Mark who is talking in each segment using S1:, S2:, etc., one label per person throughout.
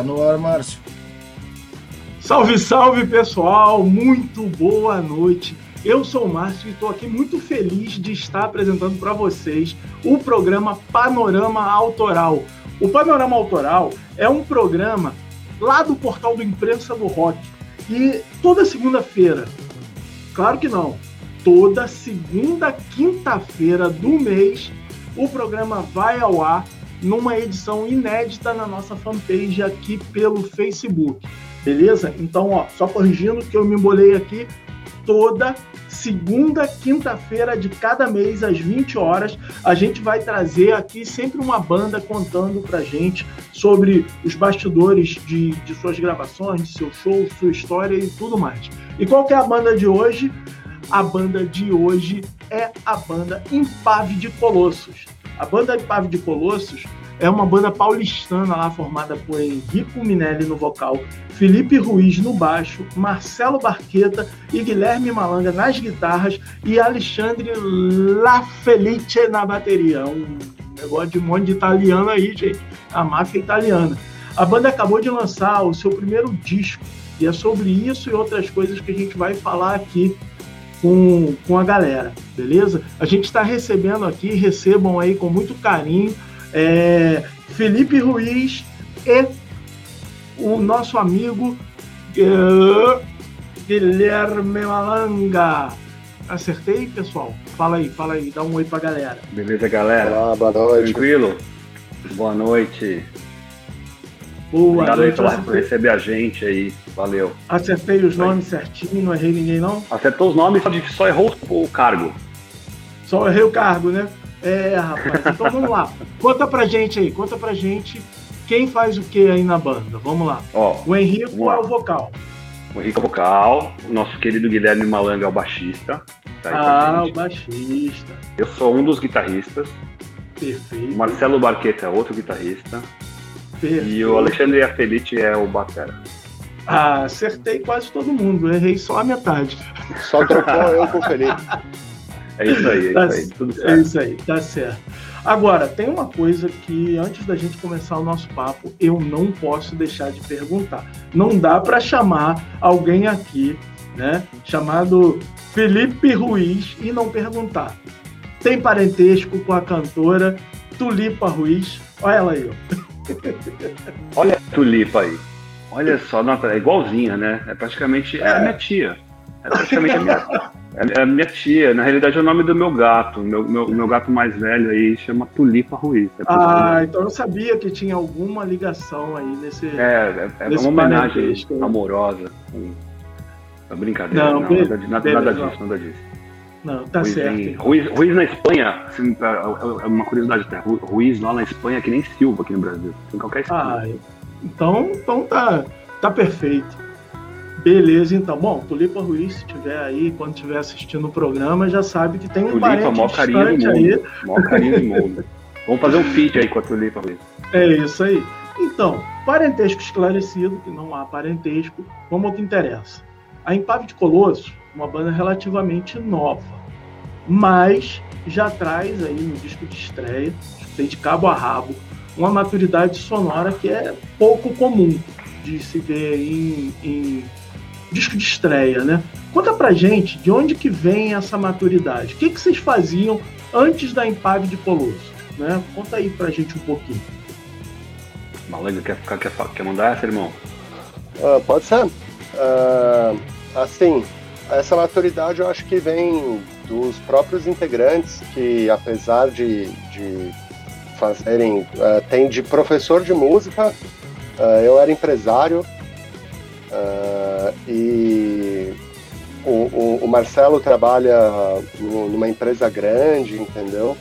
S1: Tá no ar, Márcio.
S2: Salve, salve pessoal, muito boa noite. Eu sou o Márcio e estou aqui muito feliz de estar apresentando para vocês o programa Panorama Autoral. O Panorama Autoral é um programa lá do portal do Imprensa do Rock. E toda segunda-feira, claro que não, toda segunda quinta-feira do mês, o programa vai ao ar numa edição inédita na nossa fanpage aqui pelo Facebook. Beleza? Então, ó, só corrigindo que eu me embolei aqui, toda segunda quinta-feira de cada mês às 20 horas, a gente vai trazer aqui sempre uma banda contando pra gente sobre os bastidores de, de suas gravações, de seu show, sua história e tudo mais. E qual que é a banda de hoje? A banda de hoje é a banda Impave de Colossos. A banda Impave de Colossos é uma banda paulistana lá formada por Henrico Minelli no vocal, Felipe Ruiz no baixo, Marcelo Barqueta e Guilherme Malanga nas guitarras e Alexandre Lafelice na bateria. Um negócio de um monte de italiano aí, gente. A máfia italiana. A banda acabou de lançar o seu primeiro disco e é sobre isso e outras coisas que a gente vai falar aqui com, com a galera, beleza? A gente está recebendo aqui, recebam aí com muito carinho é, Felipe Ruiz e o nosso amigo uh, Guilherme Malanga. Acertei, pessoal? Fala aí, fala aí, dá um oi pra galera.
S3: Beleza, galera?
S1: Olá, boa noite.
S3: Tranquilo? Boa noite.
S2: Boa
S3: Obrigado
S2: noite.
S3: aí por receber a gente aí. Valeu.
S2: Acertei os nomes certinho, não errei ninguém não?
S3: Acertou os nomes, só errou o cargo.
S2: Só errei o cargo, né? É, rapaz. Então vamos lá. Conta pra gente aí, conta pra gente quem faz o que aí na banda. Vamos lá.
S3: Ó,
S2: O Henrico
S3: lá.
S2: é o vocal.
S3: o Rico Vocal, o nosso querido Guilherme Malanga é o baixista. Tá
S2: Ah, o baixista.
S3: Eu sou um dos guitarristas.
S2: Perfeito.
S3: O Marcelo Barqueta é outro guitarrista.
S2: Perfeito.
S3: E o Alexandre Felice é o batera.
S2: Ah, acertei quase todo mundo, errei só a metade.
S1: Só trocou eu com o Felipe.
S3: É isso aí, é
S2: Tá
S3: isso aí. Tudo
S2: É
S3: certo.
S2: isso aí, tá certo. Agora, tem uma coisa que antes da gente começar o nosso papo, eu não posso deixar de perguntar. Não dá para chamar alguém aqui, né, chamado Felipe Ruiz e não perguntar. Tem parentesco com a cantora Tulipa Ruiz? Olha ela aí, ó.
S3: Olha a tulipa aí. Olha só, nota, é igualzinha, né? É praticamente é a minha tia. É praticamente a minha, é a minha tia. Na realidade é o nome do meu gato. Meu, meu, meu gato mais velho aí chama Tulipa Ruiz. É,
S2: Ah, então eu sabia que tinha alguma ligação aí nesse.
S3: é, é, é
S2: Nesse
S3: uma homenagem
S2: né?
S3: amorosa. É brincadeira,
S2: Não,
S3: não, nada, nada, nada disso, nada disso.
S2: Não, tá
S3: Ruiz,
S2: certo.
S3: em-. Ruiz, Ruiz na Espanha, assim, é é uma curiosidade até. Ru- Ruiz lá na Espanha é que nem Silva aqui no Brasil. Em qualquer.
S2: Ah, então, então tá, tá perfeito. Beleza, então. Bom, Tulipa Ruiz, se tiver aí, quando estiver assistindo o programa, já sabe que tem um
S3: Tulipa,
S2: parente
S3: maior carinho do mundo.
S2: aí.
S3: Maior carinho do mundo. Vamos fazer um feat aí com a Tulipa, Ruiz.
S2: É isso aí. Então, parentesco esclarecido, que não há parentesco, vamos ao que interessa. A Impave de Colosso, uma banda relativamente nova, mas já traz aí no disco de estreia, tem de cabo a rabo, uma maturidade sonora que é pouco comum de se ver em, em disco de estreia, né? Conta pra gente de onde que vem essa maturidade. O que, que vocês faziam antes da Impave de Colosso? Né? Conta aí pra gente um pouquinho.
S3: Malanga, quer, ficar- quer, quer mandar essa, irmão?
S4: Ah, pode ser. Ah, assim, essa maturidade eu acho que vem dos próprios integrantes que, apesar de, de fazerem, ah, tem de professor de música, ah, eu era empresário ah, e o, o- o Marcelo trabalha nu- numa empresa grande, entendeu?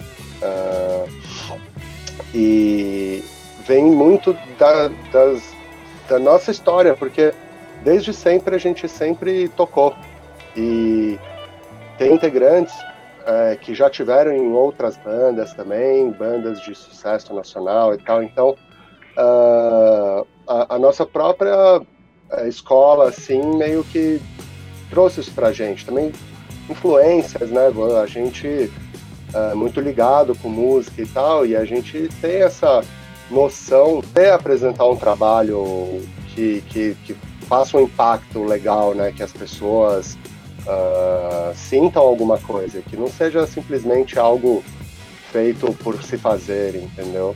S4: E vem muito da, das, da nossa história, porque desde sempre a gente sempre tocou. E tem integrantes é, que já tiveram em outras bandas também, bandas de sucesso nacional e tal. Então, ah, a, a nossa própria eh, escola, assim, meio que trouxe isso pra gente. Também influências, né? A gente é muito ligado com música e tal, e a gente tem essa noção de apresentar um trabalho que, que, que faça um impacto legal, né? Que as pessoas uh, sintam alguma coisa, que não seja simplesmente algo feito por se fazer, entendeu?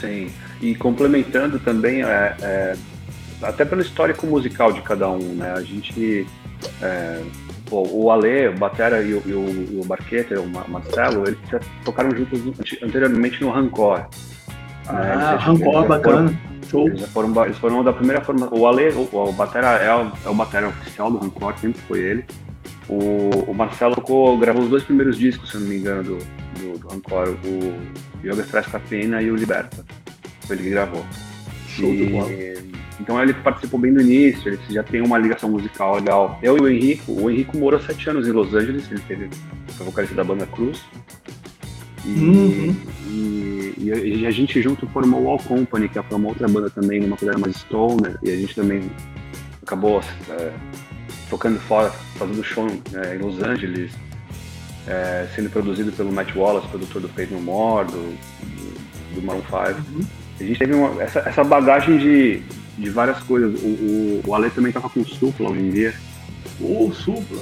S3: Sim, e complementando também, é, é, até pelo histórico musical de cada um, né? A gente, é, pô, o Ale, o Batera e o, e o, o Barqueta, o Marcelo, eles já tocaram juntos anteriormente no Rancor.
S2: Ah, né? Rancor, bacana.
S3: Show. Eles foram, eles foram da primeira forma. O Ale, o, o Batera é o, é o Batera oficial do Rancor, sempre foi ele. O, o Marcelo tocou, gravou os dois primeiros discos, se não me engano, do, do, do Rancor, o Yoga Stress Cafeína e o Liberta. Foi ele que gravou.
S2: Show e,
S3: então ele participou bem do início, ele já tem uma ligação musical legal. Eu e o Henrico, o Henrico morou sete anos em Los Angeles, ele teve, foi vocalista da banda Cruz. E, uhum. e, e, a gente junto formou o All Company, que foi uma outra banda também, numa coisa mais stoner, e a gente também acabou é, tocando fora, fazendo show é, em Los Angeles, é, sendo produzido pelo Matt Wallace, produtor do Faith No More, do, do, do Maroon 5. Uhum. A gente teve uma, essa, essa bagagem de, de várias coisas. O, o, o Ale também tava com Supla hoje em dia.
S2: O Supla?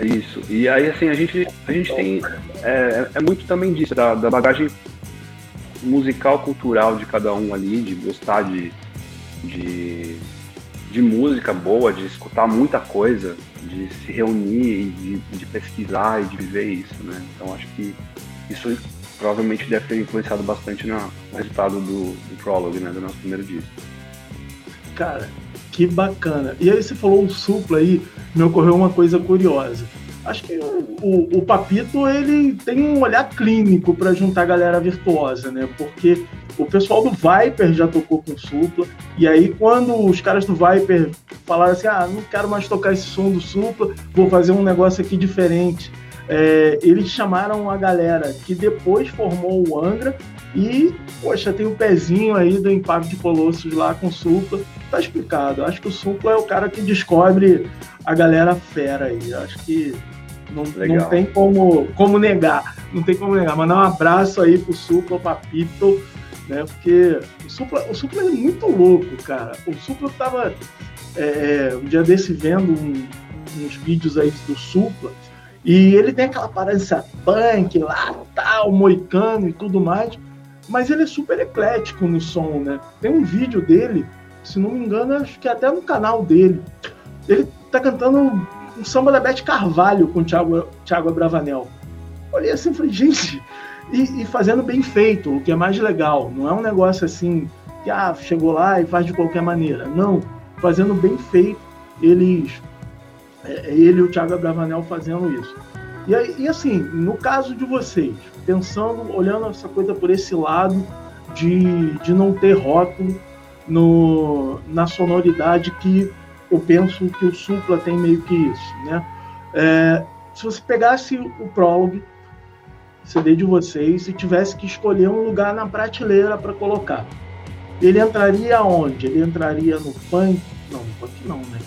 S3: Isso. E aí, assim, a gente, a gente tem. É, é muito também disso, da, da bagagem musical, cultural de cada um ali, de gostar de, de, de música boa, de escutar muita coisa, de se reunir e de, de pesquisar e de viver isso, né? Então acho que isso provavelmente deve ter influenciado bastante no resultado do, do Prologue, né? Do nosso primeiro disco.
S2: Cara, que bacana. E aí você falou o supla aí, me ocorreu uma coisa curiosa. Acho que o, o, Papito ele tem um olhar clínico para juntar a galera virtuosa, né? Porque o pessoal do Viper já tocou com Supla, e aí quando os caras do Viper falaram assim, ah, não quero mais tocar esse som do Supla, vou fazer um negócio aqui diferente. É, eles chamaram a galera que depois formou o Angra e, poxa, tem o um pezinho aí do Impacto de Colossos lá com o Supla. Tá explicado. Acho que o Supla é o cara que descobre a galera fera aí. Acho que não, não tem como, como negar. Não tem como negar. Mandar um abraço aí pro Supla, o Papito, né? Porque o Supla, o Supla é muito louco, cara. O Supla tava é, um dia desse vendo um, uns vídeos aí do Supla. E ele tem aquela aparência punk lá, tal, moicano e tudo mais mas ele é super eclético no som, né? Tem um vídeo dele, se não me engano, acho que até no canal dele. Ele tá cantando um samba da Beth Carvalho com o Thiago, Thiago Abravanel. Olhei assim e falei, gente, e, e, fazendo bem feito, o que é mais legal. Não é um negócio assim, que ah, chegou lá e faz de qualquer maneira. Não, fazendo bem feito, eles, é, ele e o Thiago Abravanel fazendo isso. E, e assim, no caso de vocês, pensando, olhando essa coisa por esse lado de, de não ter rótulo no, na sonoridade que eu penso que o Supla tem meio que isso, né? É, se você pegasse o prólogo, CD de vocês, e tivesse que escolher um lugar na prateleira para colocar, ele entraria onde? Ele entraria no funk? Não, no funk não, né?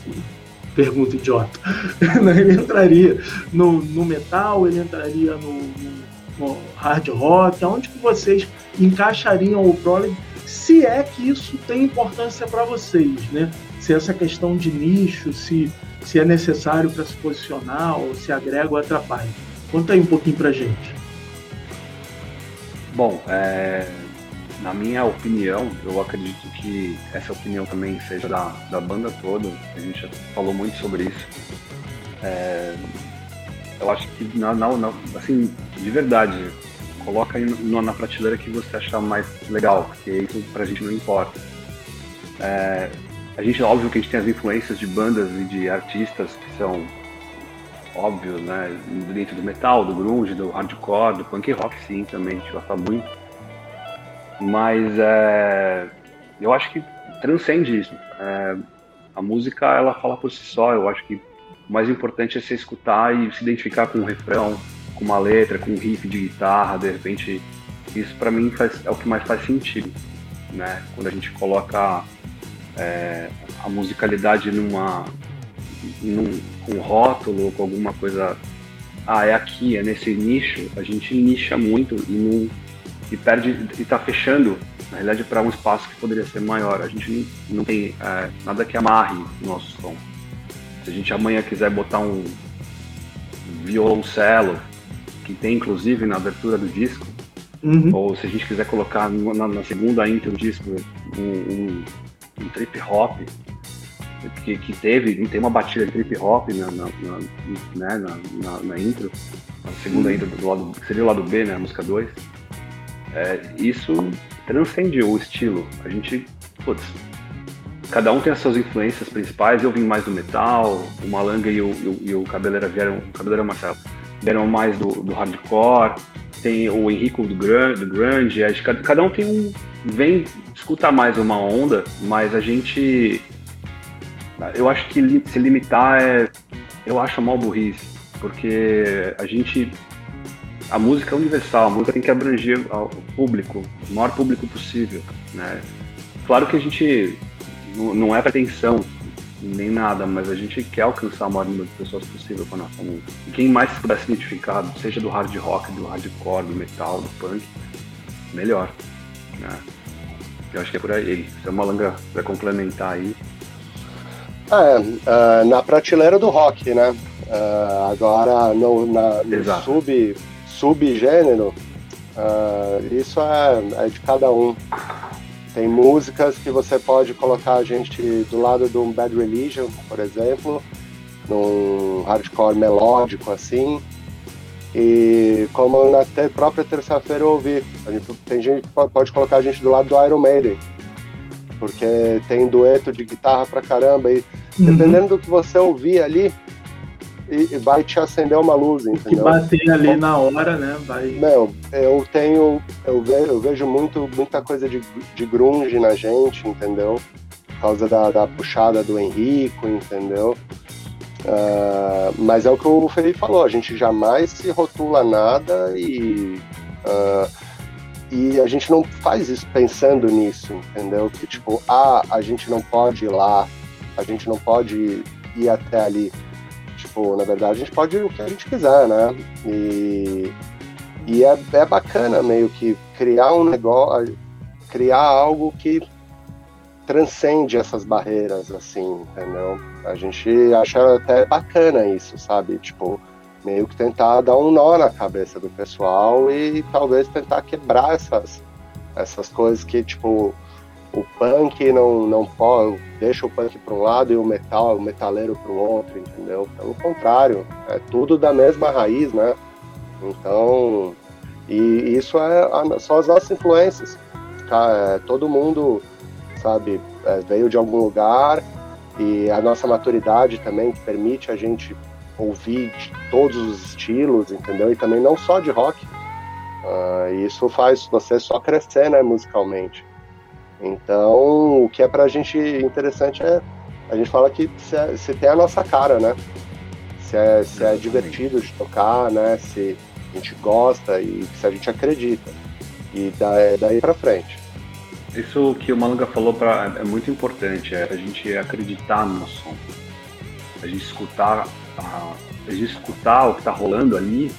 S2: Pergunta idiota. ele entraria no, no metal, ele entraria no, no hard rock, aonde que vocês encaixariam o prog, se é que isso tem importância para vocês, né? Se essa questão de nicho, se, se é necessário para se posicionar ou se agrega ou atrapalha. Conta aí um pouquinho para gente.
S3: Bom, é, na minha opinião, eu acredito que essa opinião também seja da, da banda toda, a gente já falou muito sobre isso. É, eu acho que, na, na, na, assim, de verdade, coloca aí no, na prateleira que você achar mais legal, porque isso pra gente não importa. É, a gente, óbvio que a gente tem as influências de bandas e de artistas que são óbvios, né? Dentro do metal, do grunge, do hardcore, do punk rock, sim, também, a gente gosta muito. Mas é, eu acho que transcende isso. É, a música, ela fala por si só, eu acho que o mais importante é você escutar e se identificar com um refrão, com uma letra, com um riff de guitarra, de repente. Isso para mim faz, é o que mais faz sentido, né? Quando a gente coloca é, a musicalidade numa num um rótulo, com alguma coisa, ah, é aqui, é nesse nicho, a gente nicha muito e não, e perde e está fechando, na realidade, para um espaço que poderia ser maior. A gente não, não tem é, nada que amarre o nosso som. Se a gente amanhã quiser botar um violoncelo, que tem inclusive na abertura do disco, uhum. ou se a gente quiser colocar na, na segunda intro do disco um, um, um trip hop, que, que, teve, tem uma batida de trip hop na, na, na, né, na, na intro, na segunda uhum. intro do lado, seria o lado B, né, a música 2. É, isso transcende o estilo. A gente, putz, cada um tem as suas influências principais. Eu vim mais do metal, o Malanga e o, e o, e o Cabeleira vieram, o Cabeleira Marcelo vieram mais do, do hardcore. Tem o Henrico do grunge, do. Cada, cada um tem um vem escutar mais uma onda, mas a gente eu acho que se limitar é eu acho mal burrice, porque a gente a música é universal, a música tem que abranger o público, o maior público possível, né? Claro que a gente não é pretensão nem nada, mas a gente quer alcançar o maior número de pessoas possível com a nossa música. E quem mais se puder ser identificado, seja do hard rock, do hardcore, do metal, do punk, melhor. Né? Eu acho que é por aí. Se a Malanga vai complementar aí.
S4: É, uh, na prateleira do rock, né? Uh, agora no, na, no sub, subgênero, uh, isso é, é de cada um. Tem músicas que você pode colocar a gente do lado de um Bad Religion, por exemplo, num hardcore melódico assim. E como na própria terça-feira eu ouvi, tem gente que pode colocar a gente do lado do Iron Maiden, porque tem dueto de guitarra pra caramba e uhum. dependendo do que você ouvir ali, e, vai te acender uma luz, entendeu?
S2: Que bater ali na hora, né? Vai...
S4: Meu, eu tenho, eu vejo, eu vejo muito, muita coisa de, de grunge na gente, entendeu? Por causa da, da puxada do Henrico, entendeu? Uh, mas é o que o Felipe falou, a gente jamais se rotula nada e, uh, e a gente não faz isso pensando nisso, entendeu? Que tipo, ah, a gente não pode ir lá, a gente não pode ir até ali tipo, na verdade a gente pode o que a gente quiser, né? E, e é, é bacana meio que criar um negócio, criar algo que transcende essas barreiras, assim, entendeu? A gente acha até bacana isso, sabe? Tipo, meio que tentar dar um nó na cabeça do pessoal e talvez tentar quebrar essas, essas coisas que, tipo, o punk não, não pode, deixa o punk para um lado e o metal, o metaleiro para o outro, entendeu? Pelo contrário, é tudo da mesma raiz, né? Então, e isso é a, são as nossas influências. É, todo mundo, sabe, é, veio de algum lugar e a nossa maturidade também que permite a gente ouvir de todos os estilos, entendeu? E também não só de rock. Uh, isso faz você só crescer, né, musicalmente. Então, o que é pra gente interessante é a gente fala que se, é, se tem a nossa cara, né? Se é, se é divertido de tocar, né? Se a gente gosta e se a gente acredita. E daí, daí pra frente.
S3: Isso que o Malanga falou pra, é muito importante, é a gente acreditar no nosso som. A gente escutar, a, a gente escutar o que tá rolando ali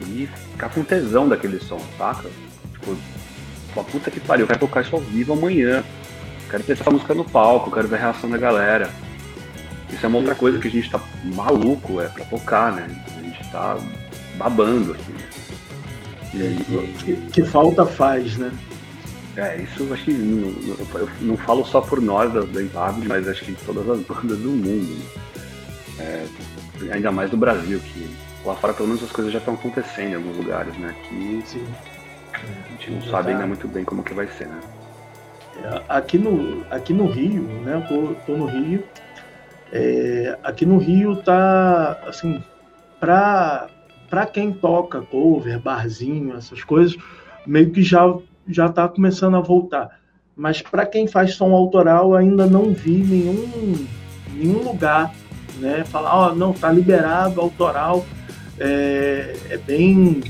S3: e ficar com tesão daquele som, saca? Tipo, Pô, puta que pariu, eu quero tocar isso ao vivo amanhã. Quero ter essa música no palco, quero ver a reação da galera. Isso é uma outra coisa que a gente tá maluco, é pra tocar, né? A gente tá babando aqui.
S2: E... Que, que, falta faz, né?
S3: É, isso acho que não, eu não falo só por nós da, da mas acho que todas as bandas do mundo. Né? É, ainda mais do Brasil, que lá fora pelo menos as coisas já estão acontecendo em alguns lugares, né? Aqui Sim. A gente não sabe ainda muito bem como que vai ser, né?
S2: É, aqui no, aqui no Rio, né? Eu tô, tô no Rio. É, aqui no Rio tá assim, pra, pra quem toca cover, barzinho, essas coisas, meio que já, já tá começando a voltar. Mas para quem faz som autoral, ainda não vi nenhum, nenhum lugar, né? Falar, ó, oh, não, tá liberado, autoral. É, é bem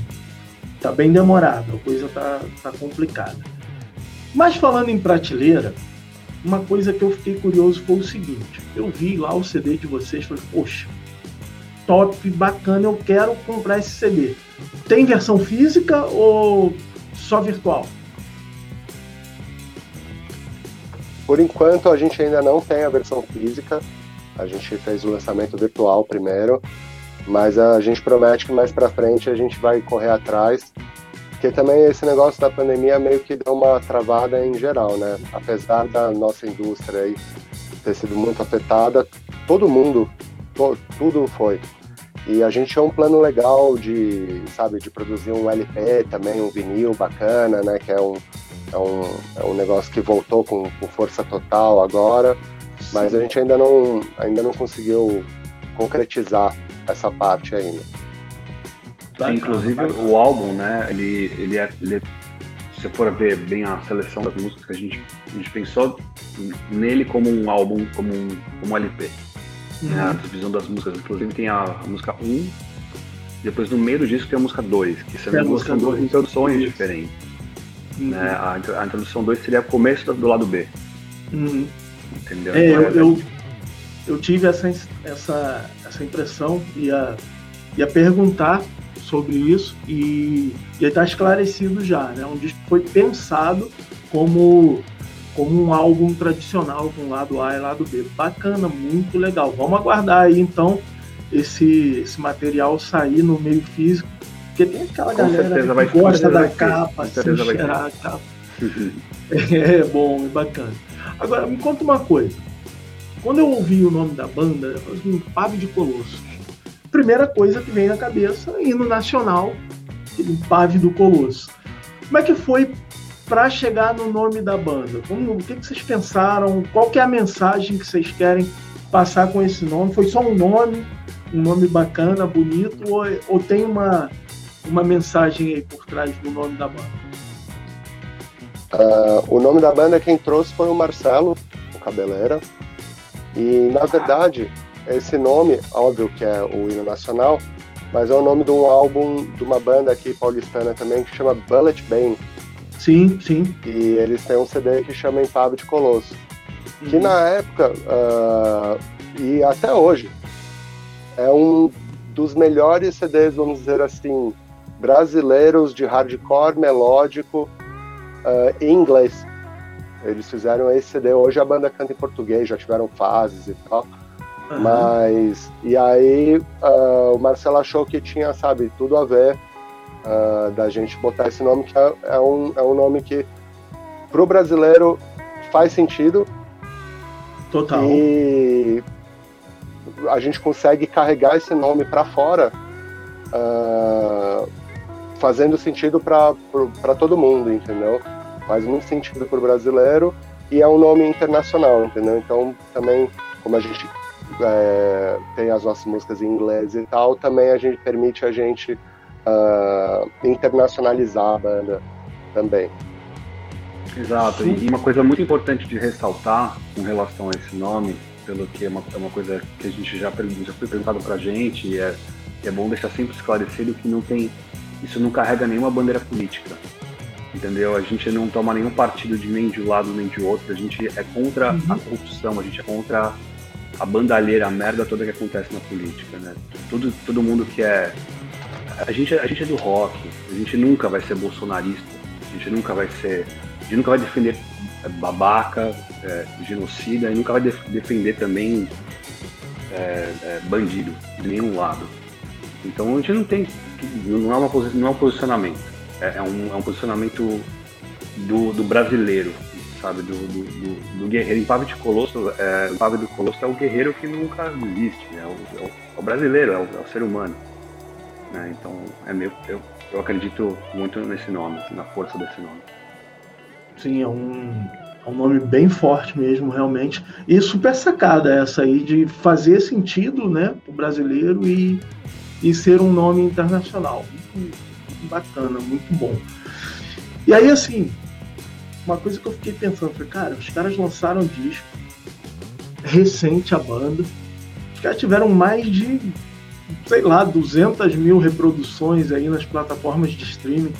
S2: tá bem demorado, a coisa tá, tá complicada. Mas falando em prateleira, uma coisa que eu fiquei curioso foi o seguinte: eu vi lá o CD de vocês, falei, poxa, top, bacana, eu quero comprar esse CD. Tem versão física ou só virtual?
S4: Por enquanto, a gente ainda não tem a versão física. A gente fez o lançamento virtual primeiro, mas a gente promete que mais para frente a gente vai correr atrás, porque também esse negócio da pandemia meio que deu uma travada em geral, né? Apesar da nossa indústria aí ter sido muito afetada, todo mundo, to, tudo foi. E a gente tinha um plano legal de, sabe, de produzir um LP também, um vinil bacana, né? Que é um, é um, é um negócio que voltou com, com força total agora, mas a gente ainda não, ainda não conseguiu concretizar essa parte ainda.
S3: Sim, inclusive o álbum, né? Ele, ele, é, ele é, se for ver bem a seleção das músicas que a gente, a gente pensou nele como um álbum, como um, como um LP. Uhum. Né, a divisão das músicas. Inclusive tem a, a música 1, depois no meio do disco tem a música 2, que são, duas, são duas introduções diferentes. Uhum. Né? A, a, introdução 2 seria o começo do, do lado B.
S2: Uhum. Entendeu? É, eu, eu, eu, tive essa, essa, essa impressão e ia, ia perguntar sobre isso e está esclarecido já. Né? Um disco foi pensado como, como um álbum tradicional com lado A e lado B. Bacana, muito legal. Vamos aguardar aí então esse, esse material sair no meio físico porque tem aquela Com galera que gosta da capa, sem cheirar a capa. é bom, é bacana. Agora, me conta uma coisa. Quando eu ouvi o nome da banda, eu falei assim, Pave de Colossos. Primeira coisa que vem na cabeça, hino nacional, Pave do Colosso. Como é que foi para chegar no nome da banda? Como, o que, que vocês pensaram? Qual é a mensagem que vocês querem passar com esse nome? Foi só um nome, um nome bacana, bonito, ou, ou tem uma, uma mensagem aí por trás do nome da banda?
S4: Uh, o nome da banda quem trouxe foi o Marcelo, o Cabeleira. E na verdade, esse nome, óbvio que é o hino nacional, mas é o nome de um álbum de uma banda aqui paulistana também que chama Bullet Bane.
S2: Sim, sim.
S4: E eles têm um CD que chama Empave de Colosso. Uhum. Que na época, uh, e até hoje, é um dos melhores CDs, vamos dizer assim, brasileiros de hardcore melódico uh, em inglês. Eles fizeram esse CD. Hoje a banda canta em português, já tiveram fases e tal. Uhum. Mas. E aí uh, o Marcelo achou que tinha, sabe, tudo a ver uh, da gente botar esse nome, que é, é, um, é um nome que pro brasileiro faz sentido.
S2: Total.
S4: E a gente consegue carregar esse nome para fora. Uh, fazendo sentido para todo mundo, entendeu? Faz muito sentido para o brasileiro e é um nome internacional, entendeu? Então também, como a gente é, tem as nossas músicas em inglês e tal, também a gente permite a gente uh, internacionalizar a banda também.
S3: Exato, e uma coisa muito importante de ressaltar com relação a esse nome, pelo que é uma, é uma coisa que a gente já, já foi perguntado pra gente, e é, é bom deixar sempre esclarecido que não tem isso não carrega nenhuma bandeira política. Entendeu? A gente não toma nenhum partido de nem de um lado nem de outro. A gente é contra uhum. a corrupção, a gente é contra a bandalheira, a merda toda que acontece na política, né? Todo, todo mundo que é. A gente, a gente é do rock, a gente nunca vai ser bolsonarista, a gente nunca vai ser. A gente nunca vai defender babaca, é, genocida, e nunca vai def defender também é, é, bandido, de nenhum lado. Então a gente não tem não é, uma, não é um posicionamento, é, é, um, é um posicionamento do, do brasileiro, sabe, do, do, do, do guerreiro. Em Pave de Colosso, é, Pave do Colosso é o guerreiro que nunca existe, é o, é o, é o brasileiro, é o, é o, ser humano. Né? Então, é meu, eu, eu acredito muito nesse nome, na força desse nome.
S2: Sim, é um, é um nome bem forte mesmo, realmente. E super sacada essa aí de fazer sentido, né, o brasileiro e e ser um nome internacional. Bacana, muito bom. E aí, assim, uma coisa que eu fiquei pensando, foi, cara, os caras lançaram um disco recente a banda, os caras tiveram mais de, sei lá, 200 mil reproduções aí nas plataformas de streaming.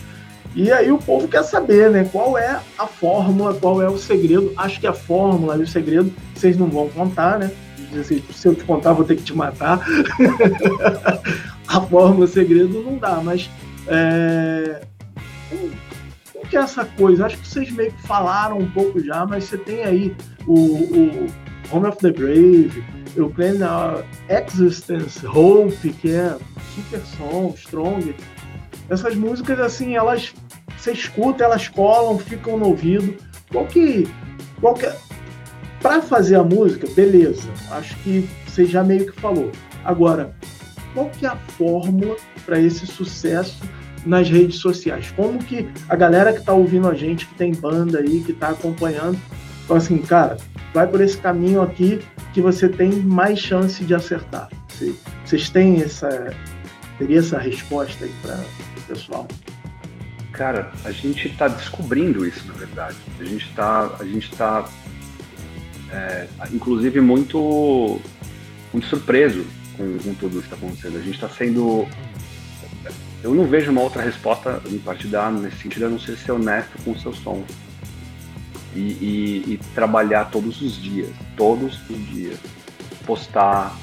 S2: E aí o povo quer saber, né? Qual é a fórmula, qual é o segredo. Acho que a fórmula e o segredo vocês não vão contar, né? Assim, se eu te contar, vou ter que te matar. a forma, o segredo não dá, mas é, que é essa coisa? Acho que vocês meio que falaram um pouco já, mas você tem aí o, o Home of the Brave, Claim uh, Existence, Hope, que é super som, strong. Essas músicas, assim, elas você escuta, elas colam, ficam no ouvido. Qual que. Qual que é... Pra fazer a música, beleza. Acho que você já meio que falou. Agora, qual que é a fórmula para esse sucesso nas redes sociais? Como que a galera que está ouvindo a gente, que tem banda aí, que está acompanhando, fala assim, cara, vai por esse caminho aqui que você tem mais chance de acertar. Vocês têm essa teria essa resposta aí para o pessoal?
S3: Cara, a gente está descobrindo isso, na verdade. A gente está, a gente está, é, inclusive muito, muito surpreso com, com tudo que está acontecendo. A gente está sendo eu não vejo uma outra resposta em parte da nesse sentido, a não ser ser honesto com o seu som. E, e, e trabalhar todos os dias, todos os dias. Postar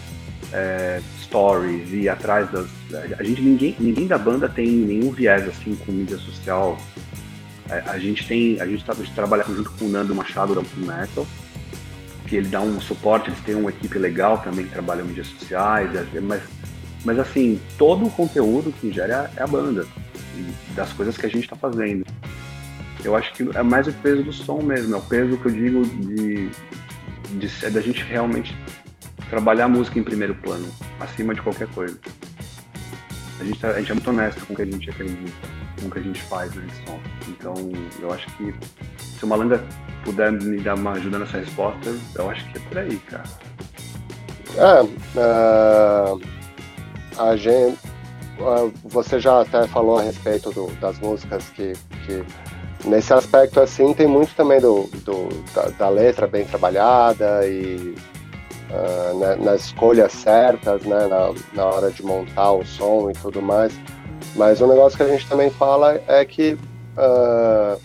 S3: é, stories ir atrás das. A gente, ninguém, ninguém da banda tem nenhum viés assim com mídia social. É, a gente tem. A gente, tá, a gente trabalha junto com o Nando Machado da Metal, que ele dá um suporte, eles têm uma equipe legal também que trabalha em mídias sociais, mas mas assim, todo o conteúdo que gera é a banda, das coisas que a gente está fazendo. Eu acho que é mais o peso do som mesmo, é o peso que eu digo de, de é da gente realmente trabalhar a música em primeiro plano, acima de qualquer coisa. A gente, tá, a gente é muito honesto com o que a gente acredita, com o que a gente faz nesse som. Então, eu acho que se o Malanga puder me dar uma ajuda nessa resposta, eu acho que é por aí, cara.
S4: É, uh a gente, você já até falou a respeito do, das músicas que, que, nesse aspecto assim tem muito também do, do da, da, letra bem trabalhada e uh, né, nas escolhas certas, né, na, na hora de montar o som e tudo mais. Mas um negócio que a gente também fala é que uh,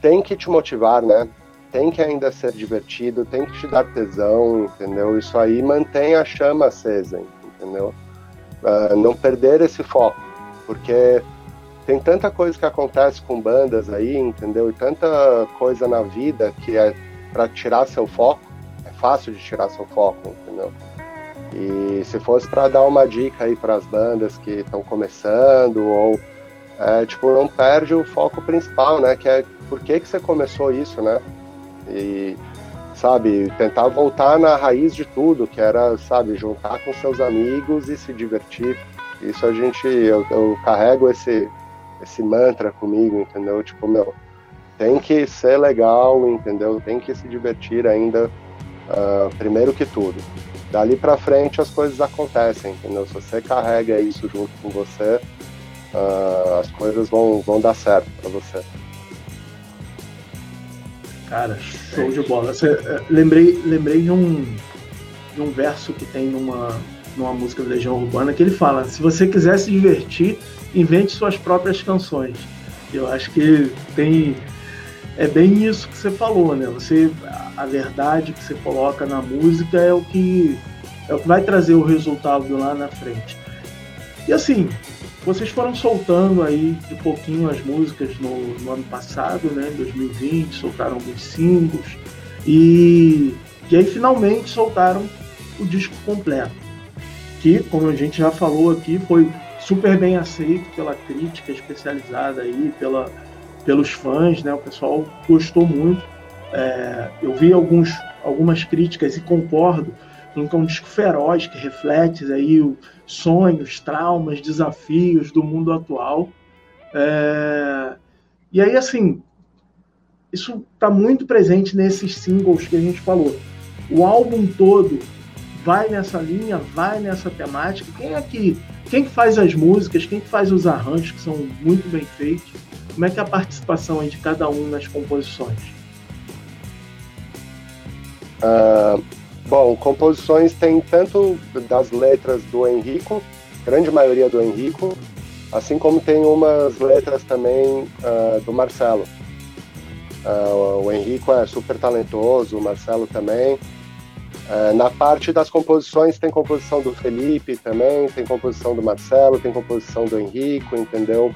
S4: tem que te motivar, né? Tem que ainda ser divertido, tem que te dar tesão, entendeu? Isso aí mantém a chama acesa, entendeu? Uh, não perder esse foco, porque tem tanta coisa que acontece com bandas aí, entendeu? E tanta coisa na vida que é para tirar seu foco, é fácil de tirar seu foco, entendeu? E se fosse para dar uma dica aí para as bandas que estão começando ou é, tipo não perde o foco principal, né? Que é por que que você começou isso, né? E sabe, tentar voltar na raiz de tudo, que era, sabe, juntar com seus amigos e se divertir. Isso a gente, eu, eu carrego esse, esse mantra comigo, entendeu? Tipo, meu, tem que ser legal, entendeu? Tem que se divertir ainda, uh, primeiro que tudo. Dali para frente as coisas acontecem, entendeu? Se você carrega isso junto com você, uh, as coisas vão, vão dar certo para você.
S2: Cara, show de bola. É, lembrei, lembrei de um, de um verso que tem numa, numa música do Legião Urbana que ele fala: se você quiser se divertir, invente suas próprias canções. Eu acho que tem é bem isso que você falou, né? Você a verdade que você coloca na música é o que é o que vai trazer o resultado lá na frente. E assim, vocês foram soltando aí de pouquinho as músicas no, no ano passado, né, em 2020, soltaram alguns singles e, e aí finalmente soltaram o disco completo, que, como a gente já falou aqui, foi super bem aceito pela crítica especializada aí, pela, pelos fãs, né? O pessoal gostou muito. É, eu vi alguns, algumas críticas e concordo que é um disco feroz que reflete aí o, sonhos, traumas, desafios do mundo atual. É... E aí, assim, isso está muito presente nesses singles que a gente falou. O álbum todo vai nessa linha, vai nessa temática. Quem é que, quem que faz as músicas, quem que faz os arranjos que são muito bem feitos? Como é que é a participação de cada um nas composições?
S4: Uh, Bom, composições tem tanto das letras do Henrico, grande maioria do Henrico, assim como tem umas letras também uh, do Marcelo. Uh, o Henrico é super talentoso, o Marcelo também. Uh, na parte das composições tem composição do Felipe também, tem composição do Marcelo, tem composição do Henrico, entendeu?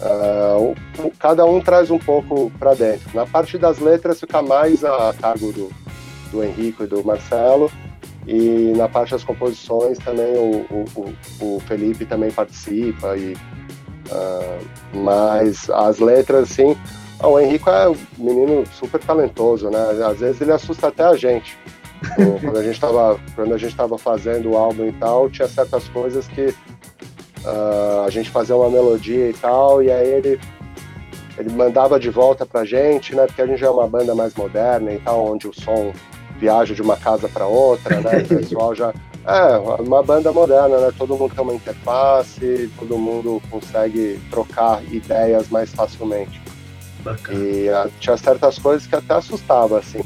S4: Uh, cada um traz um pouco para dentro. Na parte das letras fica mais a cargo do, do Henrico e do Marcelo, e na parte das composições também o, o, o Felipe também participa, e, uh, mas as letras, assim, o Henrico é um menino super talentoso, né? Às vezes ele assusta até a gente. quando a gente estava quando a gente estava fazendo o álbum e tal, tinha certas coisas que Uh, a gente fazia uma melodia e tal, e aí ele, ele mandava de volta pra gente, né? Porque a gente já é uma banda mais moderna e tal, onde o som viaja de uma casa para outra, né? O pessoal já. É, uma banda moderna, né? Todo mundo tem uma interface, todo mundo consegue trocar ideias mais facilmente. Bacana. E uh, tinha certas coisas que até assustava, assim.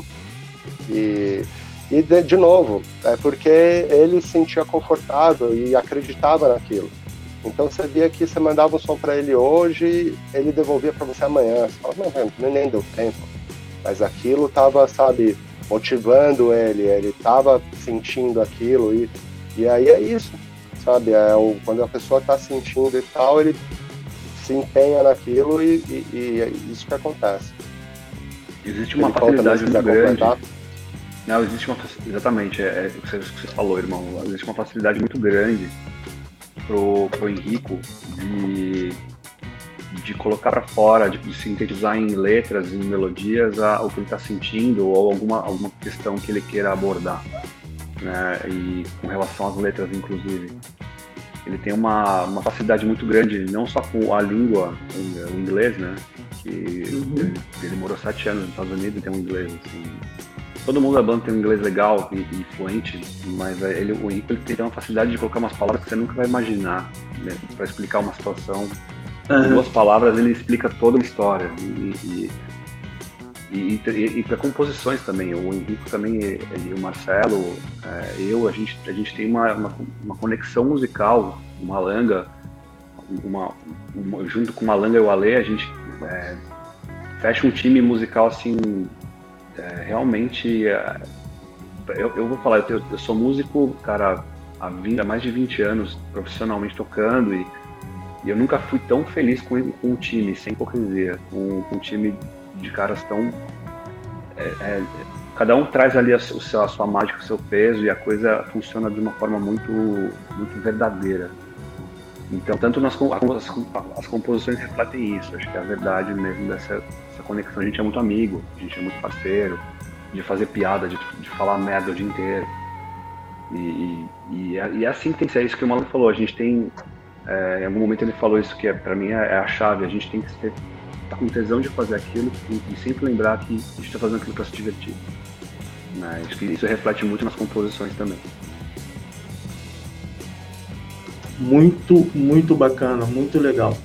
S4: E, e de, de novo, é porque ele se sentia confortável e acreditava naquilo. Então você via que você mandava um som para ele hoje, ele devolvia para você amanhã. Você fala, não, nem deu tempo. Mas aquilo tava, sabe, motivando ele, ele tava sentindo aquilo e, e aí é isso, sabe? É o, quando a pessoa tá sentindo e tal, ele se empenha naquilo e, e, e é isso que acontece.
S3: Existe uma ele facilidade muito grande. Não, existe uma exatamente, é, é o que você falou, irmão. Existe uma facilidade muito grande pro, pro Henrico de, de colocar para fora, de, de, sintetizar em letras, em melodias a, o que ele está sentindo ou alguma, alguma questão que ele queira abordar. Né? E com relação às letras, inclusive. Ele tem uma, uma facilidade muito grande, não só com a língua, o inglês, né? Que uhum. ele, ele, morou sete anos nos Estados Unidos e tem um inglês assim, todo mundo da banda tem um inglês legal e, e fluente, mas é, ele, o Henrique ele tem uma facilidade de colocar umas palavras que você nunca vai imaginar né, para explicar uma situação. Uhum. duas palavras ele explica toda uma história. E, e, e, e, e para composições também. O Henrique também e o Marcelo, é, eu, a gente, a gente tem uma, uma, uma conexão musical, uma langa, uma, uma, junto com uma langa e o Ale, a gente é, fecha um time musical assim é, realmente, eu, eu, vou falar, eu, eu, sou músico, cara, há, 20, há mais de 20 anos, profissionalmente tocando, e, e eu nunca fui tão feliz com, com um time, sem hipocrisia, com, com um time de caras tão. É, é, cada um traz ali a, seu, a, sua mágica, o seu peso, e a coisa funciona de uma forma muito, muito verdadeira. Então, tanto nas as, as composições refletem isso, acho que é a verdade mesmo dessa, conexão. A gente é muito amigo, a gente é muito parceiro, de fazer piada, de, de falar merda o dia inteiro. E, e, e, é, e é assim que tem que ser, é isso que o Malu falou. A gente tem. É, em algum momento ele falou isso que é, para mim é, é, a chave. A gente tem que estar tá com tesão de fazer aquilo e, e sempre lembrar que a gente está fazendo aquilo para se divertir. Mas isso reflete muito nas composições também.
S2: Muito, muito bacana, muito legal.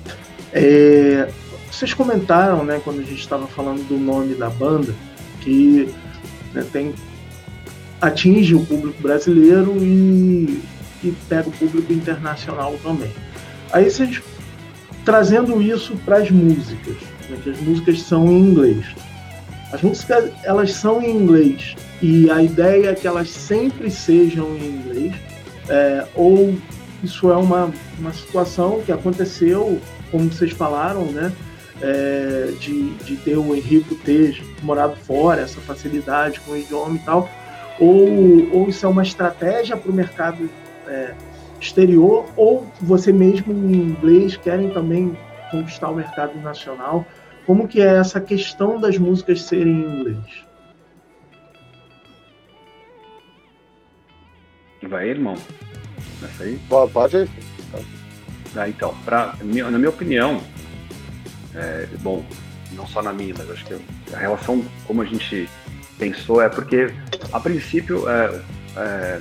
S2: É, vocês comentaram, né, quando a gente estava falando do nome da banda, que né, tem atinge o público brasileiro e, e pega o público internacional também. Aí vocês trazendo isso para as músicas, né, que as músicas são em inglês. As músicas elas são em inglês e a ideia é que elas sempre sejam em inglês, é, ou isso é uma, uma situação que aconteceu, como vocês falaram, né? é, de, de ter o Henrico ter morado fora, essa facilidade com o idioma e tal, ou, ou isso é uma estratégia para o mercado é, exterior, ou você mesmo em inglês querem também conquistar o mercado nacional. Como que é essa questão das músicas serem em inglês?
S3: Vai, irmão. Essa aí?
S4: Pode ir.
S3: Ah, então, pra, na minha opinião, é, bom, não só na minha, mas acho que a relação como a gente pensou é porque, a princípio, é, é,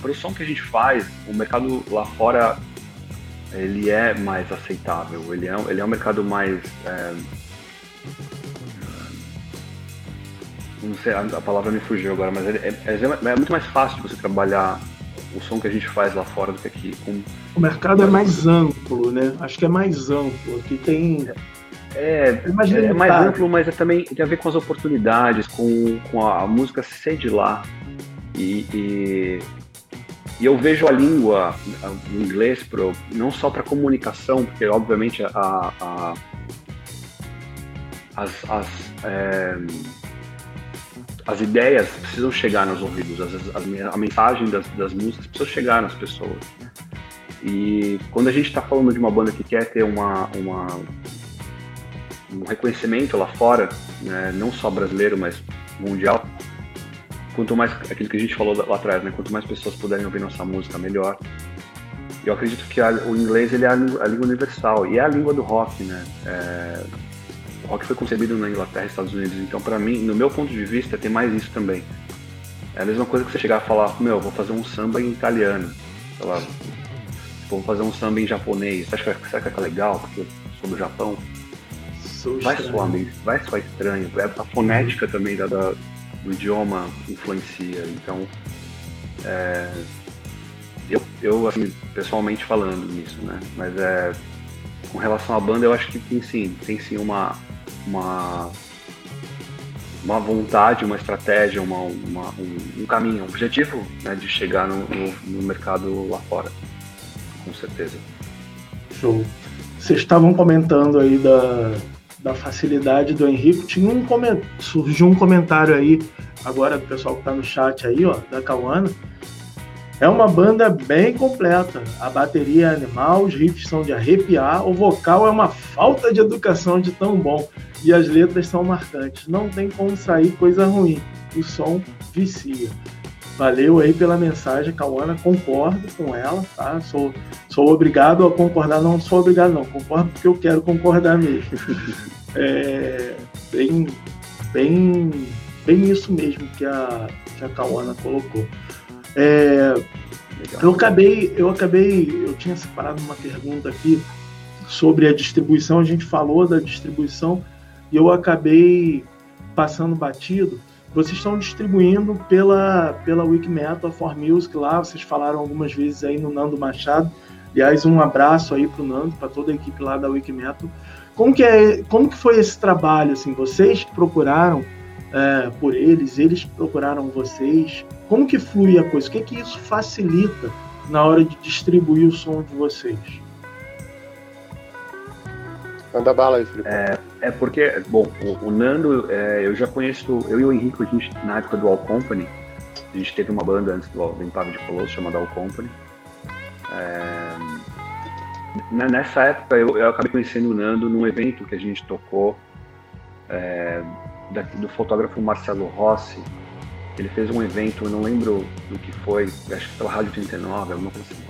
S3: para o som que a gente faz, o mercado lá fora ele é mais aceitável, ele é, ele é um mercado mais. É, não sei, a, palavra me fugiu agora, mas é, é, é, muito mais fácil você trabalhar o som que a gente faz lá fora do que aqui. Com...
S2: O mercado é mais amplo, né? Acho que é mais amplo. Aqui tem
S3: é, é, mais, é mais amplo, mas é também tem a ver com as oportunidades, com, com a, a música ser de lá. E, e, e eu vejo a língua, o inglês, pro, não só para comunicação, porque obviamente a, a as, as, é, as ideias precisam chegar nos ouvidos, as, as, a mensagem das, das músicas precisa chegar nas pessoas. E quando a gente está falando de uma banda que quer ter uma, uma um reconhecimento lá fora, né, não só brasileiro, mas mundial, quanto mais aquilo que a gente falou lá atrás, né, quanto mais pessoas puderem ouvir nossa música, melhor. Eu acredito que a, o inglês ele é a, a, língua universal e é a língua do rock, né? É, o rock foi concebido na Inglaterra e Estados Unidos, então para mim, no meu ponto de vista, tem mais isso também. É a mesma coisa que você chegar a falar, meu, vou fazer um samba em italiano, sei lá, vou fazer um samba em japonês. Você acha que, será que é legal? Porque eu sou do Japão. Sou vai soar meio, vai soar estranho. É, a fonética também da, da, do idioma influencia. Então, é, eu, eu assim, pessoalmente falando nisso, né? Mas é, com relação à banda, eu acho que tem sim, tem sim uma, uma, uma vontade, uma estratégia, uma, uma um, um, caminho, um objetivo né, de chegar no, no, no mercado lá fora, com certeza.
S2: Show. Vocês estavam comentando aí da, da facilidade do Henrique. Tinha um surgiu um comentário aí agora do pessoal que está no chat aí, ó, da Cauana. É uma banda bem completa. A bateria é animal, os riffs são de arrepiar, o vocal é uma falta de educação de tão bom e as letras são marcantes. Não tem como sair coisa ruim. O som vicia. Valeu aí pela mensagem, Cauana. Concordo com ela, tá? Sou, sou obrigado a concordar. Não sou obrigado, não. Concordo porque eu quero concordar mesmo. É, bem, bem, bem isso mesmo que a, que a Cauana colocou. É, eu acabei, eu acabei, eu tinha separado uma pergunta aqui sobre a distribuição. A gente falou da distribuição e eu acabei passando batido. Vocês estão distribuindo pela pela Wikimetal for Music lá. Vocês falaram algumas vezes aí no Nando Machado. Aliás, um abraço aí para o Nando, para toda a equipe lá da Wikimetal. Como que é, como que foi esse trabalho? Assim, vocês procuraram é, por eles, eles procuraram vocês. Como que flui a coisa? O que, que isso facilita na hora de distribuir o som de vocês?
S4: Manda bala aí, Felipe.
S3: É, é porque, bom, o, o Nando, é, eu já conheço, eu e o Henrique, a gente, na época do All Company, a gente teve uma banda antes do, do Impave de Colosso chamada All Company. É, nessa época eu, eu, acabei conhecendo o Nando num evento que a gente tocou é, da, do fotógrafo Marcelo Rossi, ele fez um evento, eu não lembro do que foi, acho que pela Rádio 39, alguma coisa assim.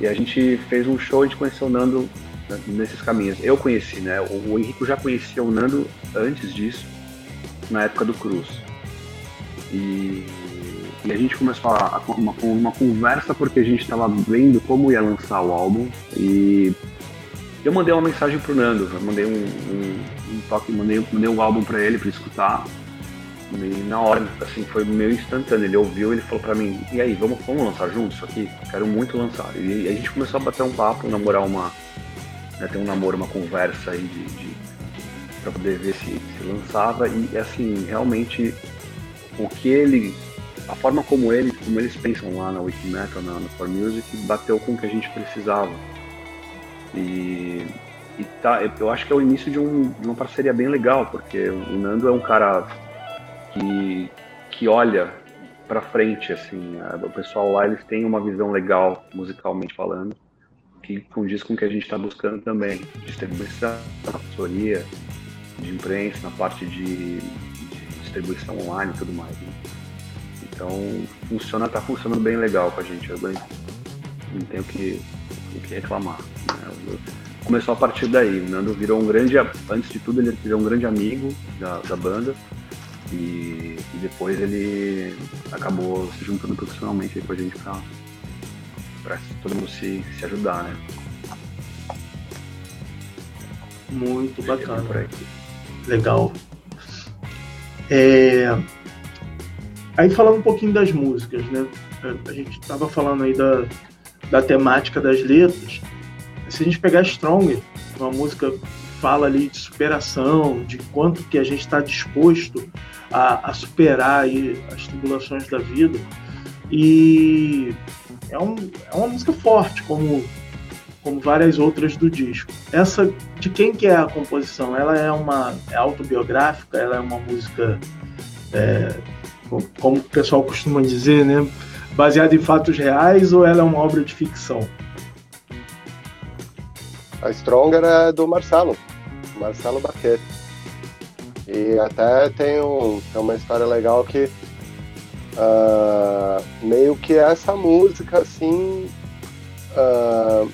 S3: E a gente fez um show, a gente conheceu o Nando nesses caminhos. Eu conheci, né? O, o já conhecia o Nando antes disso, na época do Cruz. E, e a gente começou a, a, uma, uma conversa porque a gente estava vendo como ia lançar o álbum e eu mandei uma mensagem pro Nando, eu mandei um, um, um toque, mandei, mandei um álbum para ele para escutar e na hora, assim, foi meio instantâneo. Ele ouviu ele falou pra mim, e aí, vamos, vamos lançar juntos isso aqui? Quero muito lançar. E a gente começou a bater um papo, namorar uma. Né, ter um namoro, uma conversa aí de, de pra poder ver se, se lançava. E assim, realmente o que ele. A forma como ele, como eles pensam lá na Wikimetal, na, na For Music, bateu com o que a gente precisava. E, e tá, eu acho que é o início de, um, de uma parceria bem legal, porque o Nando é um cara que, que olha para frente, assim. O pessoal lá, eles têm uma visão legal, musicalmente falando, que condiz com o que a gente está buscando também. Distribuição, assessoria, de imprensa, na parte de, de distribuição online e tudo mais. Né? Então, funciona, tá funcionando bem legal com a gente. Eu não tenho o que, o que reclamar. Né? Começou a partir daí. O Nando virou um grande, antes de tudo, ele virou um grande amigo da, da banda e, e, depois ele acabou se juntando profissionalmente com a gente pra, pra todo mundo se, se ajudar, né?
S2: Muito bacana. Legal. É... Aí falando um pouquinho das músicas, né? A gente estava falando aí da, da temática das letras. Se a gente pegar Stronger, uma música fala ali de superação, de quanto que a gente está disposto a, a, superar aí as tribulações da vida. E é, um, é uma música forte, como, como várias outras do disco. Essa, de quem que é a composição? Ela é uma é autobiográfica, ela é uma música, é, como o pessoal costuma dizer, né? baseada em fatos reais ou ela é uma obra de ficção?
S4: A Stronger é do Marcelo, Marcelo Baquet. E até tem, um, tem uma história legal que uh, meio que essa música assim uh,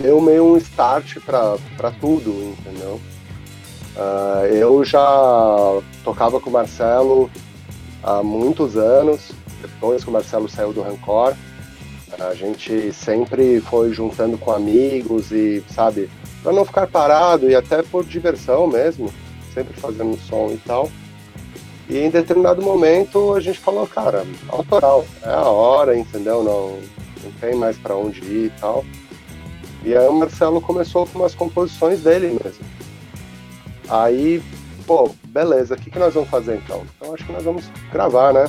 S4: deu meio um start para tudo, entendeu? Uh, eu já tocava com o Marcelo há muitos anos, depois que o Marcelo saiu do Rancor. A gente sempre foi juntando com amigos e, sabe, para não ficar parado e até por diversão mesmo, sempre fazendo som e tal. E em determinado momento a gente falou, cara, autoral, é a hora, entendeu? Não, não tem mais para onde ir e tal. E aí o Marcelo começou com umas composições dele mesmo. Aí, pô, beleza, o que, que nós vamos fazer então? Então acho que nós vamos gravar, né?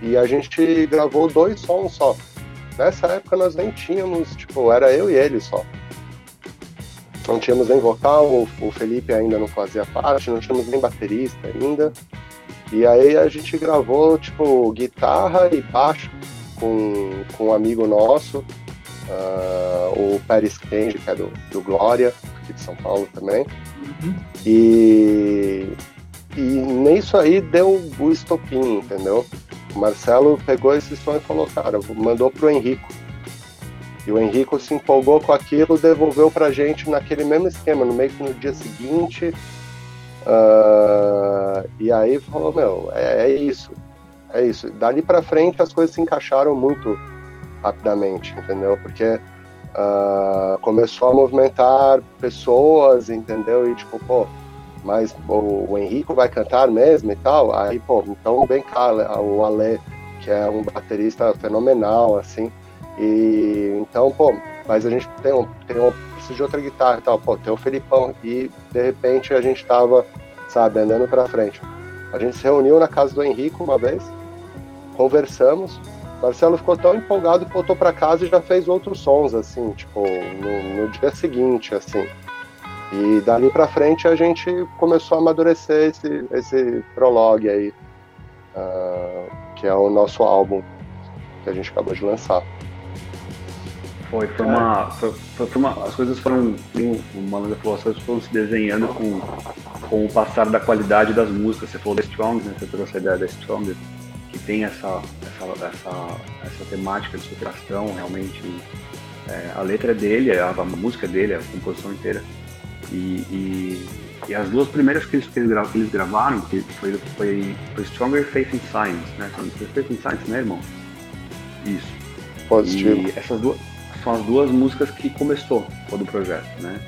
S4: E a gente gravou dois sons só. Nessa época nós nem tínhamos, tipo, era eu e ele só. Não tínhamos nem vocal, o Felipe ainda não fazia parte, não tínhamos nem baterista ainda. E aí a gente gravou, tipo, guitarra e baixo com, com um amigo nosso, uh, o Pérez Kenge, que é do, do Glória, aqui de São Paulo também. Uhum. E, e nisso aí deu o estopim, entendeu? O Marcelo pegou esse som e falou, cara, mandou pro Henrico. E o Henrico se empolgou com aquilo, devolveu pra gente naquele mesmo esquema, no meio que no dia seguinte Uh, e aí falou, meu, é, é, isso. É isso. Dali para frente as coisas se encaixaram muito rapidamente, entendeu? Porque uh, começou a movimentar pessoas, entendeu? E tipo, pô, mas o, o Henrico vai cantar mesmo e tal. Aí, pô, então vem cá, o Ale, que é um baterista fenomenal, assim. E então, pô, mas a gente tem um, tem preciso de outra guitarra e tal. Pô, tem o Felipão. E de repente a gente tava, sabe, andando pra frente. A gente se reuniu na casa do Henrico uma vez, conversamos. Marcelo ficou tão empolgado que voltou para casa e já fez outros sons, assim, tipo, no, no dia seguinte, assim. E dali para frente a gente começou a amadurecer esse, esse prologue aí, uh, que é o nosso álbum que a gente acabou de lançar.
S3: Foi, foi uma, foi, foi uma. As coisas foram. O Malandro falou, as coisas foram se desenhando com, com o passar da qualidade das músicas. Você falou da Strong, né? Você trouxe a ideia da Strong, que tem essa, essa, essa, essa temática de superação, realmente. É, a letra é dele, a, a, música é dele, a composição inteira. E, e, e as duas primeiras que eles, que eles, gravaram, que foi, foi, foi Stronger Faith in Science, né? Faith in Science, né, irmão? Isso.
S4: Positivo.
S3: E essas duas são as duas músicas que começou todo o projeto, né?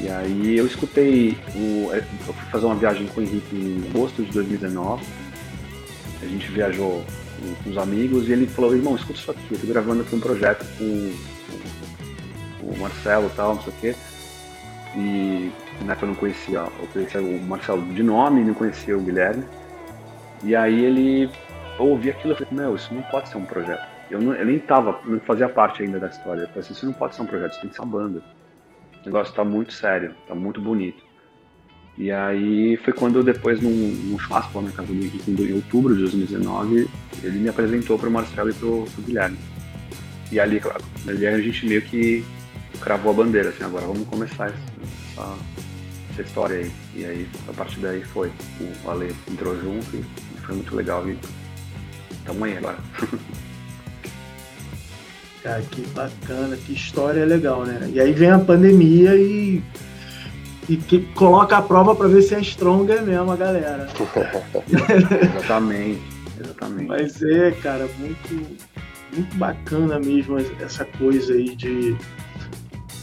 S3: E aí eu escutei, o, é, eu fui fazer uma viagem com o Henrique em agosto de 2019. A gente viajou com os amigos e ele falou, irmão, escuta isso aqui, eu tô gravando aqui um projeto com, com o Marcelo e tal, não sei o quê. E na época eu não conhecia, eu conhecia o Marcelo de nome, não conhecia o Guilherme. E aí ele eu ouvi aquilo e falei, meu, isso não pode ser um projeto eu, não, eu nem tava, não fazia parte ainda da história. Eu assim, isso não pode ser um projeto, isso tem que ser uma banda. O negócio tá muito sério, tá muito bonito. E aí foi quando depois, num, num churrasco na casa do Henrique, em outubro de 2019, ele me apresentou pro Marcelo e pro, pro Guilherme. E ali, ali a gente meio que cravou a bandeira, assim, agora vamos começar essa, essa história aí. E aí, a partir daí foi. O Ale entrou junto e foi muito legal. E tamo aí agora.
S2: Cara, que bacana, que história legal, né? E aí vem a pandemia e, e que coloca a prova para ver se é stronger mesmo a galera.
S3: exatamente, exatamente.
S2: Mas é, cara, muito, muito bacana mesmo essa coisa aí de,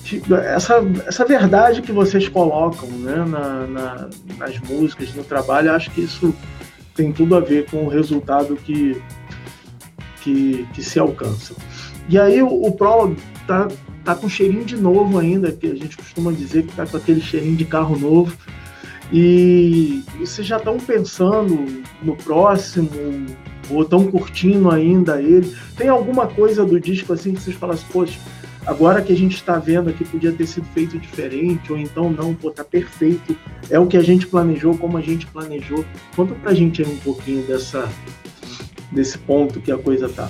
S2: de essa, essa verdade que vocês colocam né, na, na, nas músicas, no trabalho, acho que isso tem tudo a ver com o resultado que, que, que se alcança. E aí o, o Pro tá, tá com cheirinho de novo ainda, que a gente costuma dizer que tá com aquele cheirinho de carro novo. E, e vocês já estão pensando no próximo? Ou estão curtindo ainda ele? Tem alguma coisa do disco assim que vocês falam assim, poxa, agora que a gente está vendo aqui podia ter sido feito diferente, ou então não, pô, tá perfeito, é o que a gente planejou, como a gente planejou. Conta pra gente aí um pouquinho dessa, desse ponto que a coisa tá.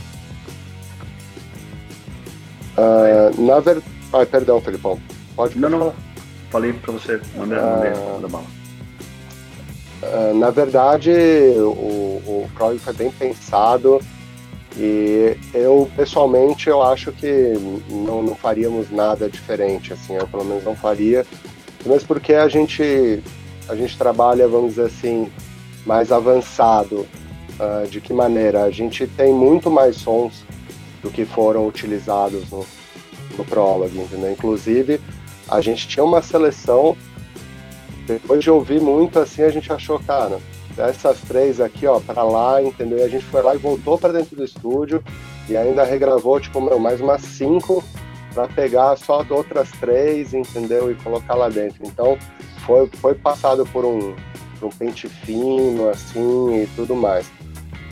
S4: Uh, na verdade. Ai, perdão, Felipão. Pode
S3: Não, não. Falei para você. Manda, uh, manda bala.
S4: Uh, na verdade, o, o Crowley foi bem pensado e eu, pessoalmente, eu acho que não, não faríamos nada diferente, assim, eu pelo menos não faria, mas porque a gente, a gente trabalha, vamos dizer assim, mais avançado. Uh, de que maneira? A gente tem muito mais sons do que foram utilizados no, no Prologue, entendeu? Inclusive, a gente tinha uma seleção, depois de ouvir muito assim, a gente achou, cara, dessas três aqui, ó, para lá, entendeu? E a gente foi lá e voltou para dentro do estúdio e ainda regravou, tipo, meu, mais umas cinco para pegar só outras três, entendeu? E colocar lá dentro. Então, foi, foi passado por um, por um pente fino, assim, e tudo mais.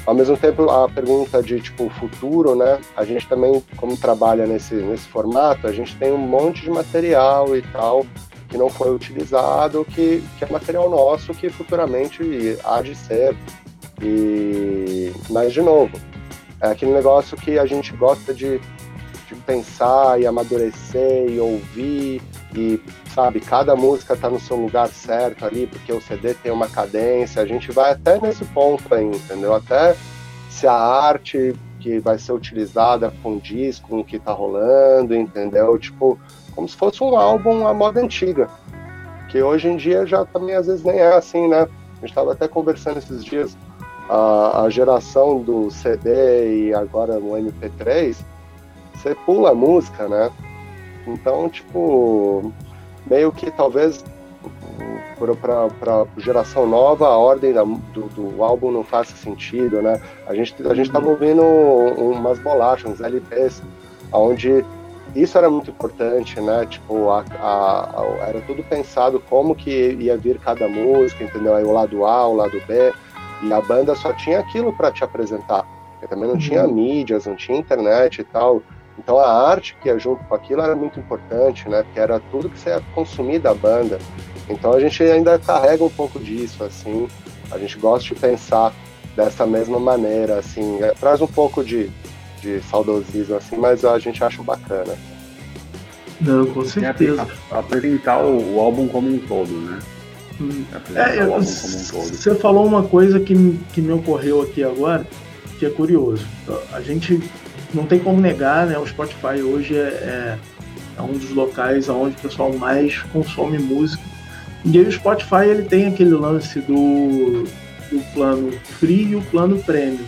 S4: Ao mesmo tempo, a pergunta de tipo futuro, né? A gente também, como trabalha nesse, nesse formato, a gente tem um monte de material e tal que não foi utilizado, que, que é material nosso que futuramente há de ser. E, mas, de novo, é aquele negócio que a gente gosta de, de pensar e amadurecer e ouvir e sabe, cada música tá no seu lugar certo ali, porque o CD tem uma cadência, a gente vai até nesse ponto aí, entendeu? Até se a arte que vai ser utilizada condiz com o que tá rolando, entendeu? Tipo, como se fosse um álbum à moda antiga, que hoje em dia já também às vezes nem é assim, né? A gente tava até conversando esses dias, a, a geração do CD e agora no MP3, você pula a música, né? Então, tipo, meio que talvez para geração nova a ordem da, do, do, álbum não faça sentido, né? A gente a gente estava ouvindo umas bolachas, uns LPs, onde isso era muito importante, né? Tipo, a, a, a, era tudo pensado como que ia vir cada música, entendeu? Aí o lado A, o lado B, e a banda só tinha aquilo para te apresentar. Eu também não uhum. tinha mídias, não tinha internet e tal. Então a arte que ia junto com aquilo era muito importante, né? Porque era tudo que você ia consumir da banda. Então a gente ainda carrega um pouco disso, assim. A gente gosta de pensar dessa mesma maneira, assim. É, traz um pouco de, de saudosismo, assim, mas a gente acha bacana.
S2: Não, com certeza.
S3: Apresentar o, o álbum como um todo, né?
S2: Hum. É, um você falou uma coisa que, que me ocorreu aqui agora, que é curioso. A gente não tem como negar, né? O Spotify hoje é, é, é um dos locais onde o pessoal mais consome música. E aí o Spotify ele tem aquele lance do, do plano free e o plano premium.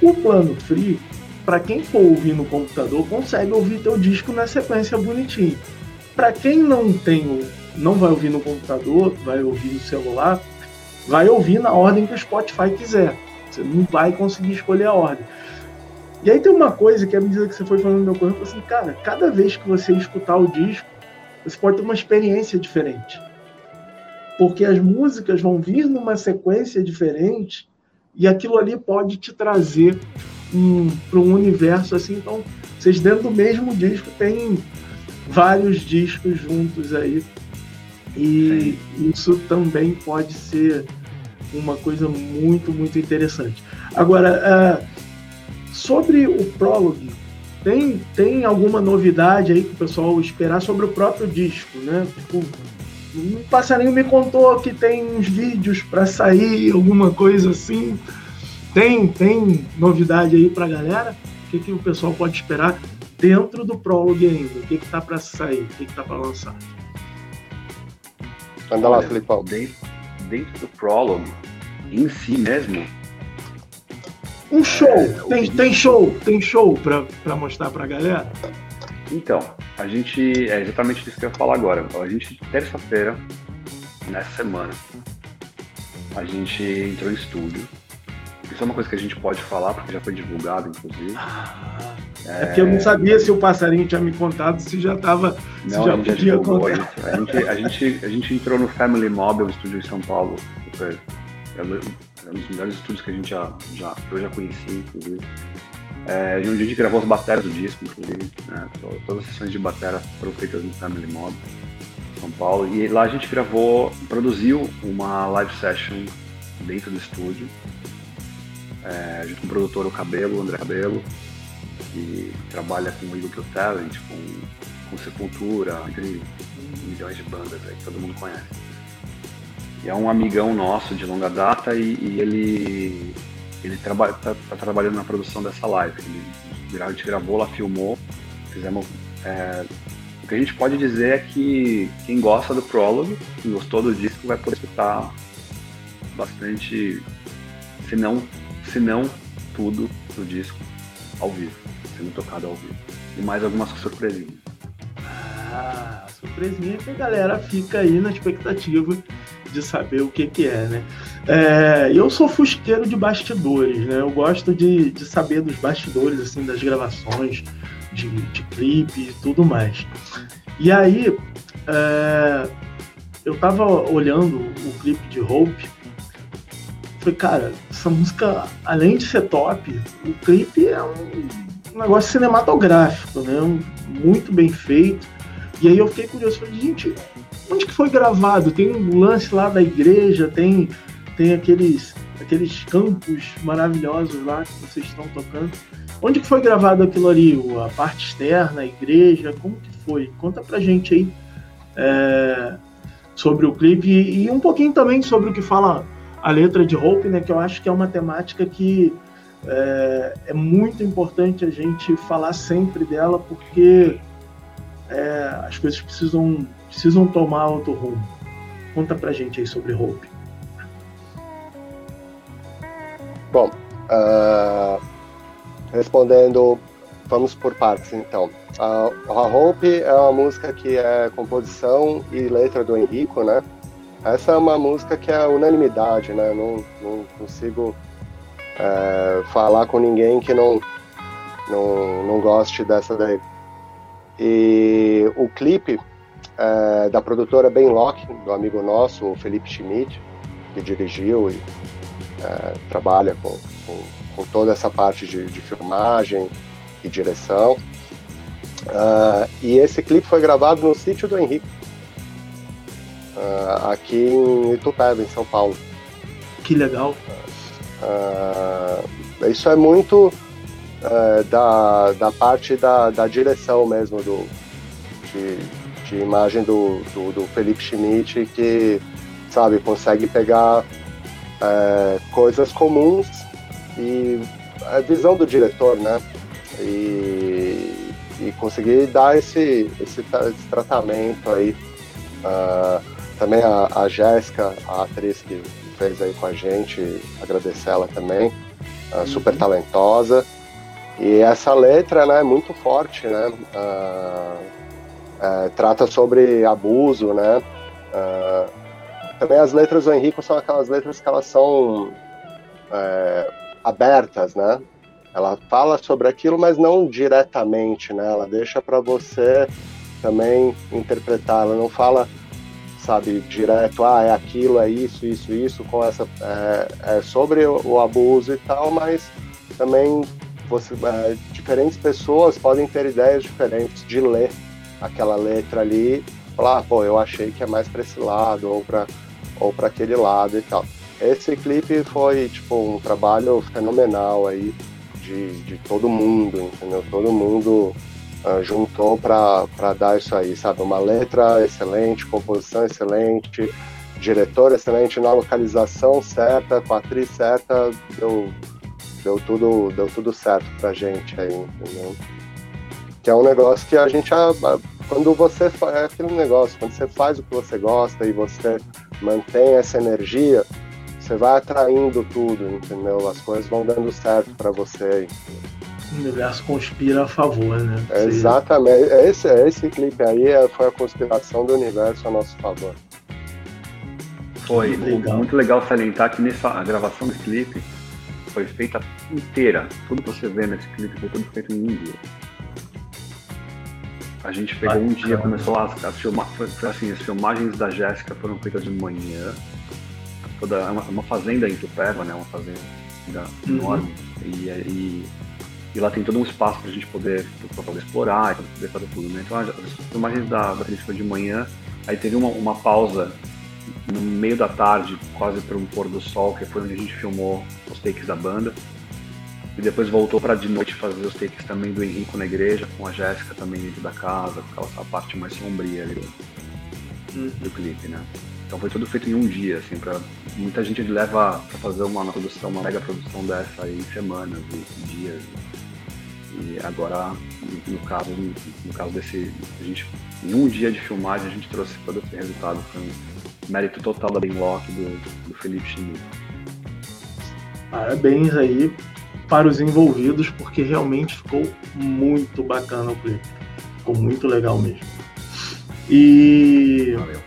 S2: O plano free, para quem for ouvir no computador, consegue ouvir teu disco na sequência bonitinho. Para quem não tem, não vai ouvir no computador, vai ouvir no celular, vai ouvir na ordem que o Spotify quiser. Você não vai conseguir escolher a ordem. E aí tem uma coisa que, à medida que você foi falando no meu corpo, assim, cara, cada vez que você escutar o disco, você pode ter uma experiência diferente. Porque as músicas vão vir numa sequência diferente e aquilo ali pode te trazer um, para um universo assim. Então, vocês dentro do mesmo disco têm vários discos juntos aí. E Sim. isso também pode ser uma coisa muito, muito interessante. Agora, uh, Sobre o Prologue, tem, tem alguma novidade aí que o pessoal esperar sobre o próprio disco, né? Tipo, um passarinho me contou que tem uns vídeos para sair, alguma coisa assim. Tem, tem novidade aí pra galera? O que, que o pessoal pode esperar dentro do Prologue ainda? O que, que tá para sair? O que, que tá para lançar?
S4: Anda lá, Felipão.
S3: Dentro, dentro do Prologue, em si mesmo,
S2: um show, é, tem, tem show, tem show para mostrar para a galera?
S3: Então, a gente, é exatamente isso que eu ia falar agora. A gente, terça-feira, nessa semana, a gente entrou em estúdio. Isso é uma coisa que a gente pode falar, porque já foi divulgado, inclusive.
S2: Ah, é, é que eu não sabia se o passarinho tinha me contado, se já estava.
S3: Não, já podia contar. A gente, a, gente, a gente entrou no Family Mobile Studio em São Paulo, super é um dos melhores estúdios que a gente já, já eu já conheci, inclusive. É, onde a gente gravou as baterias do disco, inclusive. Né? Todas as sessões de bateria foram feitas no Family Mob, São Paulo. E lá a gente gravou, produziu uma live session dentro do estúdio, é, junto com o produtor o Cabelo, o André Cabelo, que trabalha com o Eagle Kill Talent, com, com Sepultura, entre milhões de bandas aí que todo mundo conhece. É um amigão nosso de longa data e, e ele ele trabalha, tá, tá, trabalhando na produção dessa live. Ele, a gente gravou, lá filmou, fizemos. É, o que a gente pode dizer é que quem gosta do prólogo, quem gostou do disco, vai poder escutar bastante, se não, se não tudo do disco ao vivo, sendo tocado ao vivo. E mais algumas surpresinhas.
S2: Ah, surpresinha que a galera fica aí na expectativa de saber o que, que é, né? É, eu sou fusqueiro de bastidores, né? Eu gosto de, de saber dos bastidores, assim, das gravações, de, de clipe e tudo mais. E aí, é, eu tava olhando o clipe de Hope, falei, cara, essa música, além de ser top, o clipe é um, negócio cinematográfico, né? Um, muito bem feito. E aí eu fiquei curioso, falei, gente, onde que foi gravado? Tem um lance lá da igreja, tem, tem aqueles, aqueles campos maravilhosos lá que vocês estão tocando. Onde que foi gravado aquilo ali? A parte externa, a igreja? Como que foi? Conta pra gente aí é, sobre o clipe e, e, um pouquinho também sobre o que fala a letra de Hope, né? Que eu acho que é uma temática que é, é muito importante a gente falar sempre dela, porque é, as coisas precisam precisam tomar outro rumo. Conta pra gente aí sobre Hope.
S4: Bom, uh, respondendo, vamos por partes então. Uh, a Hope é uma música que é composição e letra do Henrico, né? Essa é uma música que é unanimidade, né? Não, não consigo uh, falar com ninguém que não, não, não goste dessa daí. E o clipe é, da produtora Benlock, do amigo nosso, o Felipe Schmidt, que dirigiu e é, trabalha com, com, com, toda essa parte de, de filmagem e direção. Uh, e esse clipe foi gravado no sítio do Henrique, uh, aqui em Itupeva, em São Paulo.
S2: Que legal.
S4: Uh, isso é muito da, da parte da, da direção mesmo do, de, de imagem do, do, do Felipe Schmidt que, sabe, consegue pegar é, coisas comuns e a visão do diretor, né? E, e conseguir dar esse, esse, esse tratamento aí. Uh, também a, a Jéssica, a atriz que fez aí com a gente, agradecer ela também, uh, super talentosa. E essa letra, né, é muito forte, né? Uh, é, trata sobre abuso, né? É, também as letras do Henrico são aquelas letras que elas são é, abertas, né? Ela fala sobre aquilo, mas não diretamente, né? Ela deixa para você também interpretar. Ela não fala, sabe, direto, ah, é aquilo, é isso, isso, isso, com essa é, é sobre o, abuso e tal, mas também você, é, diferentes pessoas podem ter ideias diferentes de ler aquela letra ali, falar, ah, pô, eu achei que é mais para esse lado ou para ou para aquele lado e tal. Esse clipe foi tipo um trabalho fenomenal aí de, de todo mundo, entendeu? Todo mundo uh, juntou para dar isso aí, sabe? Uma letra excelente, composição excelente, diretor excelente na localização certa, com a atriz certa, deu, deu tudo deu tudo certo pra gente aí, entendeu? Que é um negócio que a gente. Quando você faz é aquele negócio, quando você faz o que você gosta e você mantém essa energia, você vai atraindo tudo, entendeu? As coisas vão dando certo para você.
S2: O universo conspira a favor, né?
S4: Exatamente. Esse, esse clipe aí é, foi a conspiração do universo a nosso favor.
S3: Foi muito legal, muito legal salientar que nessa gravação do clipe foi feita inteira. Tudo que você vê nesse clipe foi tudo feito em inglês. A gente pegou um dia, começou a, a filmar, foi, foi assim, as filmagens da Jéssica foram feitas de manhã. toda é uma, uma, fazenda em Tupéva, né? Uma fazenda uhum. enorme. E, e, e, lá tem todo um espaço para a gente poder, pra poder explorar, para poder fazer tudo. Né? Então, as filmagens da, da película de manhã, aí teve uma, uma pausa no meio da tarde, quase para um pôr do sol, que foi onde a gente filmou os takes da banda. E depois voltou para de noite fazer os takes também do Henrico na igreja, com a Jéssica também dentro da casa, com aquela parte mais sombria ali do, uhum. do clipe, né? Então foi tudo feito em um dia, assim, pra, muita gente leva para fazer uma produção, uma mega produção dessa aí semanas e dias. E agora, no caso, no caso desse, a gente, em um dia de filmagem, a gente trouxe todo esse resultado. Foi um mérito total da Benlock do, do Felipe Schmidt.
S2: Parabéns aí para os envolvidos, porque realmente ficou muito bacana o clipe. Ficou muito legal mesmo. E. Valeu.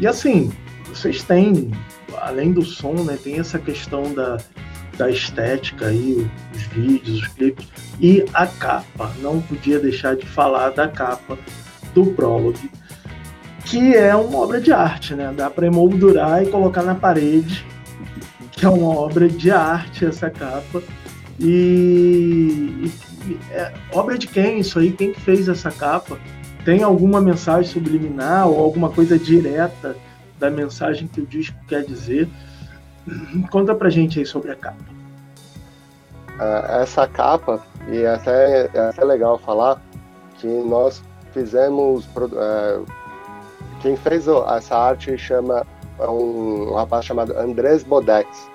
S2: E assim, vocês têm, além do som, né, tem essa questão da, da estética aí, os vídeos, os clipes, e a capa. Não podia deixar de falar da capa do Prologue, que é uma obra de arte, né? Dá para emoldurar e colocar na parede, que é uma obra de arte essa capa. E, e é, obra de quem isso aí? Quem que fez essa capa? Tem alguma mensagem subliminar ou alguma coisa direta da mensagem que o disco quer dizer? Conta pra gente aí sobre a capa.
S4: Uh, essa capa, e até é até legal falar, que nós fizemos. Uh, quem fez essa arte chama um, um rapaz chamado Andrés Bodex.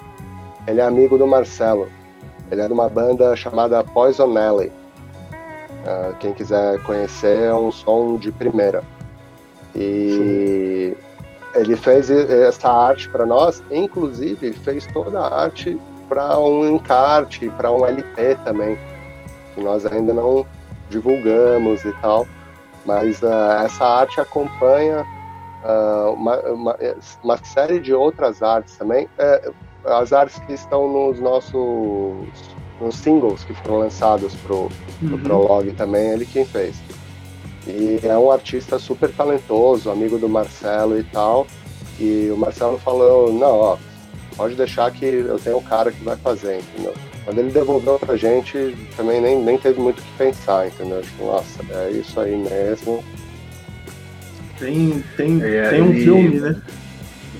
S4: Ele é amigo do Marcelo. Ele é de uma banda chamada Poison Alley. Uh, quem quiser conhecer, é um som de primeira. E Sim. ele fez essa arte para nós, inclusive fez toda a arte para um encarte, para um LP também, que nós ainda não divulgamos e tal. Mas uh, essa arte acompanha uma, uma, uma, série de outras artes também. Uh, as artes que estão nos nossos nos singles que foram lançados pro, pro uhum. Prologue também, ele quem fez. E é um artista super talentoso, amigo do Marcelo e tal. E o Marcelo falou, não, ó, pode deixar que eu tenho um cara que vai fazer, entendeu? Quando ele devolveu pra gente, também nem, nem teve muito o que pensar, entendeu? Tipo, nossa, é isso aí mesmo.
S2: Tem, tem, é, tem um filme, né?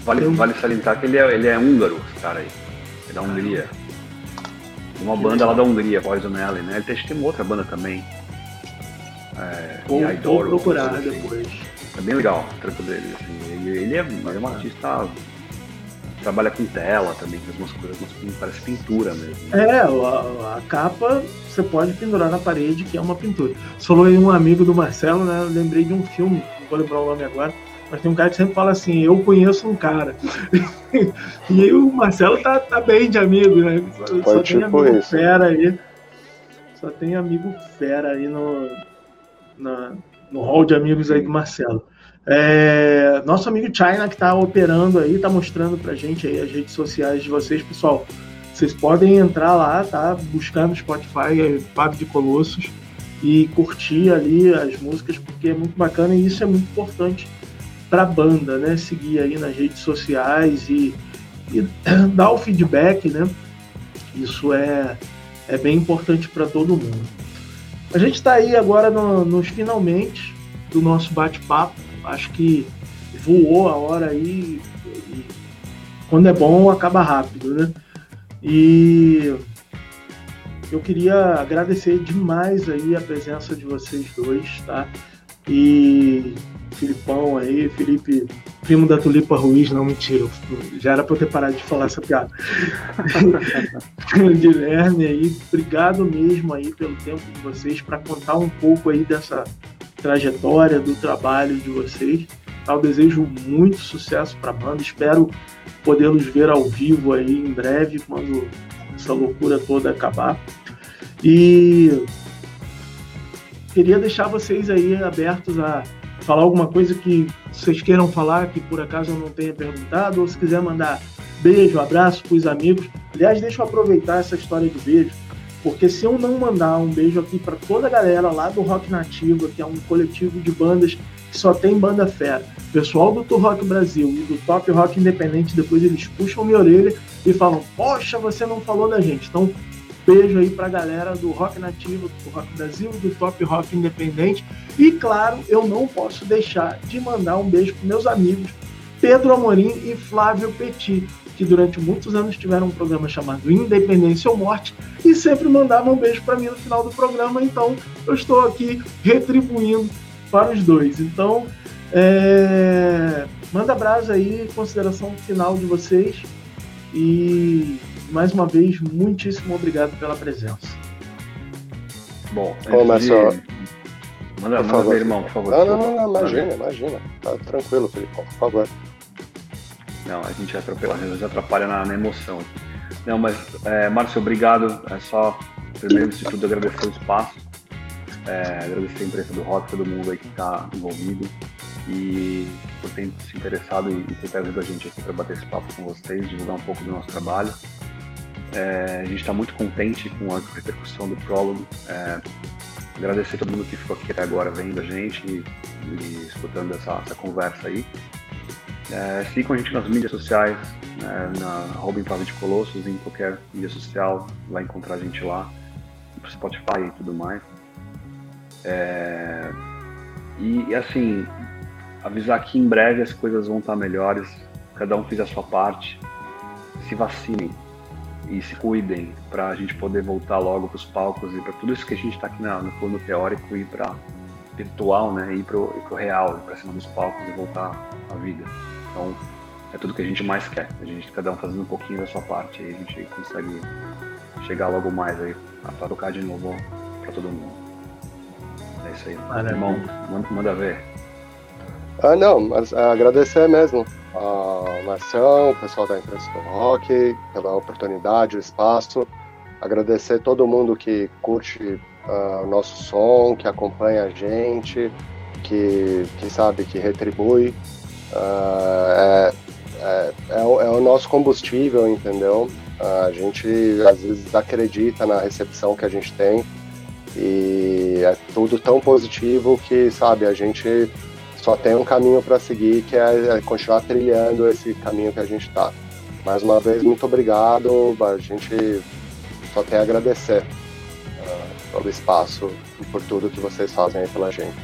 S3: Vale, vale salientar que ele é, ele é húngaro, esse cara aí. Ele é da Hungria. Uma banda lá da Hungria, Poison Alley, né? Ele tem, uma outra banda também.
S2: É, vou, vou procurar assim. depois.
S3: É bem legal o trampo dele. Assim. Ele, ele, é, ele é um artista trabalha com tela também, faz umas coisas, umas, parece pintura mesmo.
S2: É, a, a, capa você pode pendurar na parede, que é uma pintura. Você falou aí um amigo do Marcelo, né? Eu lembrei de um filme, não vou lembrar o nome agora, mas tem um cara que sempre fala assim, eu conheço um cara. e aí o Marcelo tá, tá bem de amigo, né? Só, só tem tipo amigo isso. fera aí. Só tem amigo fera aí no, na, no hall de amigos aí do Marcelo. É, nosso amigo China que está operando aí, está mostrando pra gente aí as redes sociais de vocês, pessoal. Vocês podem entrar lá, tá? Buscar no Spotify é, de Colossos e curtir ali as músicas, porque é muito bacana e isso é muito importante para a banda, né? Seguir aí nas redes sociais e, e dar o feedback, né? Isso é, é bem importante para todo mundo. A gente está aí agora no, nos finalmente do nosso bate-papo. Acho que voou a hora aí. E quando é bom, acaba rápido, né? E eu queria agradecer demais aí a presença de vocês dois, tá? E Filipão aí, Felipe, primo da Tulipa Ruiz, não, mentira, já era para eu ter parado de falar essa piada. Guilherme aí, obrigado mesmo aí pelo tempo de vocês para contar um pouco aí dessa trajetória, do trabalho de vocês. Eu desejo muito sucesso para a banda, espero podê-los ver ao vivo aí em breve, quando essa loucura toda acabar. E queria deixar vocês aí abertos a falar alguma coisa que vocês queiram falar que por acaso eu não tenha perguntado, ou se quiser mandar beijo, abraço para os amigos. Aliás, deixa eu aproveitar essa história de beijo, porque se eu não mandar um beijo aqui para toda a galera lá do Rock Nativa, que é um coletivo de bandas que só tem banda fera. Pessoal do Tour Rock Brasil e do Top Rock Independente, depois eles puxam minha orelha e falam: Poxa, você não falou da gente. Então, beijo aí pra galera do Rock Nativo, do Rock Brasil, do Top Rock Independente. E claro, eu não posso deixar de mandar um beijo para meus amigos Pedro Amorim e Flávio Petit, que durante muitos anos tiveram um programa chamado Independência ou Morte e sempre mandavam um beijo para mim no final do programa. Então, eu estou aqui retribuindo para os dois. Então, é... manda brasa aí, consideração final de vocês e mais uma vez, muitíssimo obrigado pela presença.
S3: Bom,
S4: Começa.
S3: De... Manda, por manda ver, irmão, por favor.
S4: Não, não, não, não imagina, imagina. Tá tranquilo, Felipe, por favor.
S3: Não, a gente atropela, a gente atrapalha na, na emoção. Não, mas, é, Márcio, obrigado. É só, primeiro de tudo, agradecer o espaço, é, agradecer a imprensa do rock, todo mundo aí que está envolvido e por ter se interessado e, e ter trazido a gente aqui para bater esse papo com vocês, divulgar um pouco do nosso trabalho. É, a gente está muito contente com a repercussão do prólogo. É, agradecer a todo mundo que ficou aqui até agora vendo a gente e, e escutando essa, essa, conversa aí. É, sigam a gente nas mídias sociais, né, na Impave de Colossos, em qualquer mídia social, vai encontrar a gente lá, no Spotify e tudo mais. É, e, e assim, avisar que em breve as coisas vão estar melhores, cada um fez a sua parte, se vacinem e se cuidem para a gente poder voltar logo para os palcos e para tudo isso que a gente está aqui na, no plano teórico ir para virtual, né, ir para o real, para cima dos palcos e voltar à vida. Então é tudo que a gente mais quer. A gente cada um fazendo um pouquinho da sua parte e a gente consegue chegar logo mais aí para tocar de novo para todo mundo. É isso aí. Maravilha. Irmão, manda, manda ver.
S4: Ah, não, mas agradecer mesmo a Marção, o pessoal da imprensa do rock, pela oportunidade, o espaço. Agradecer todo mundo que curte uh, o nosso som, que acompanha a gente, que, que sabe, que retribui. Uh, é, é, é, o, é, o, nosso combustível, entendeu? Uh, a gente às vezes acredita na recepção que a gente tem e é tudo tão positivo que, sabe, a gente só tem um caminho para seguir, que é, é, continuar trilhando esse caminho que a gente está. Mais uma vez, muito obrigado. A gente só tem a agradecer uh, pelo espaço e por tudo que vocês fazem aí pela gente.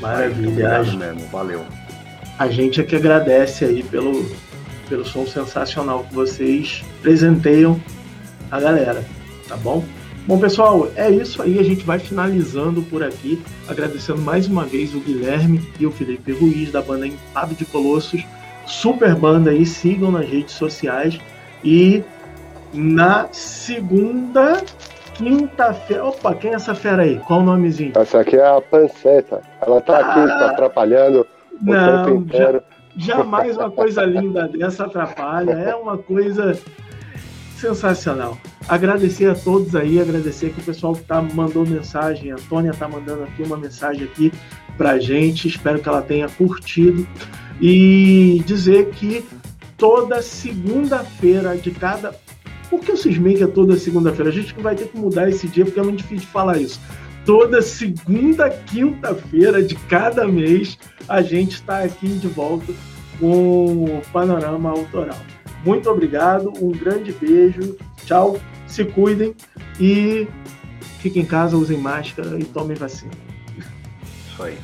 S2: Maravilha.
S3: mesmo, valeu.
S2: A gente é que agradece aí pelo, pelo som sensacional que vocês presenteiam a galera, tá bom? Bom, pessoal, é isso aí. A gente vai finalizando por aqui, agradecendo mais uma vez o Guilherme e o Felipe Ruiz da banda Impave de Colossos. Super banda aí, sigam nas redes sociais. E na segunda, quinta-feira. Opa, quem é essa fera aí? Qual o nomezinho?
S4: Essa aqui é a Panceta. Ela tá aqui, ah, tá atrapalhando o
S2: não,
S4: tempo inteiro.
S2: Já, jamais uma coisa linda dessa atrapalha. É uma coisa sensacional. Agradecer a todos aí, agradecer que o pessoal que tá mandou mensagem, a Tônia tá mandando aqui uma mensagem aqui pra gente, espero que ela tenha curtido e dizer que toda segunda-feira de cada por que eu cismei é toda segunda-feira? A gente vai ter que mudar esse dia porque é muito difícil de falar isso. Toda segunda, quinta-feira de cada mês a gente está aqui de volta com o Panorama Autoral. Muito obrigado, um grande beijo, tchau, se cuidem e fiquem em casa, usem máscara e tomem vacina.
S3: Isso aí.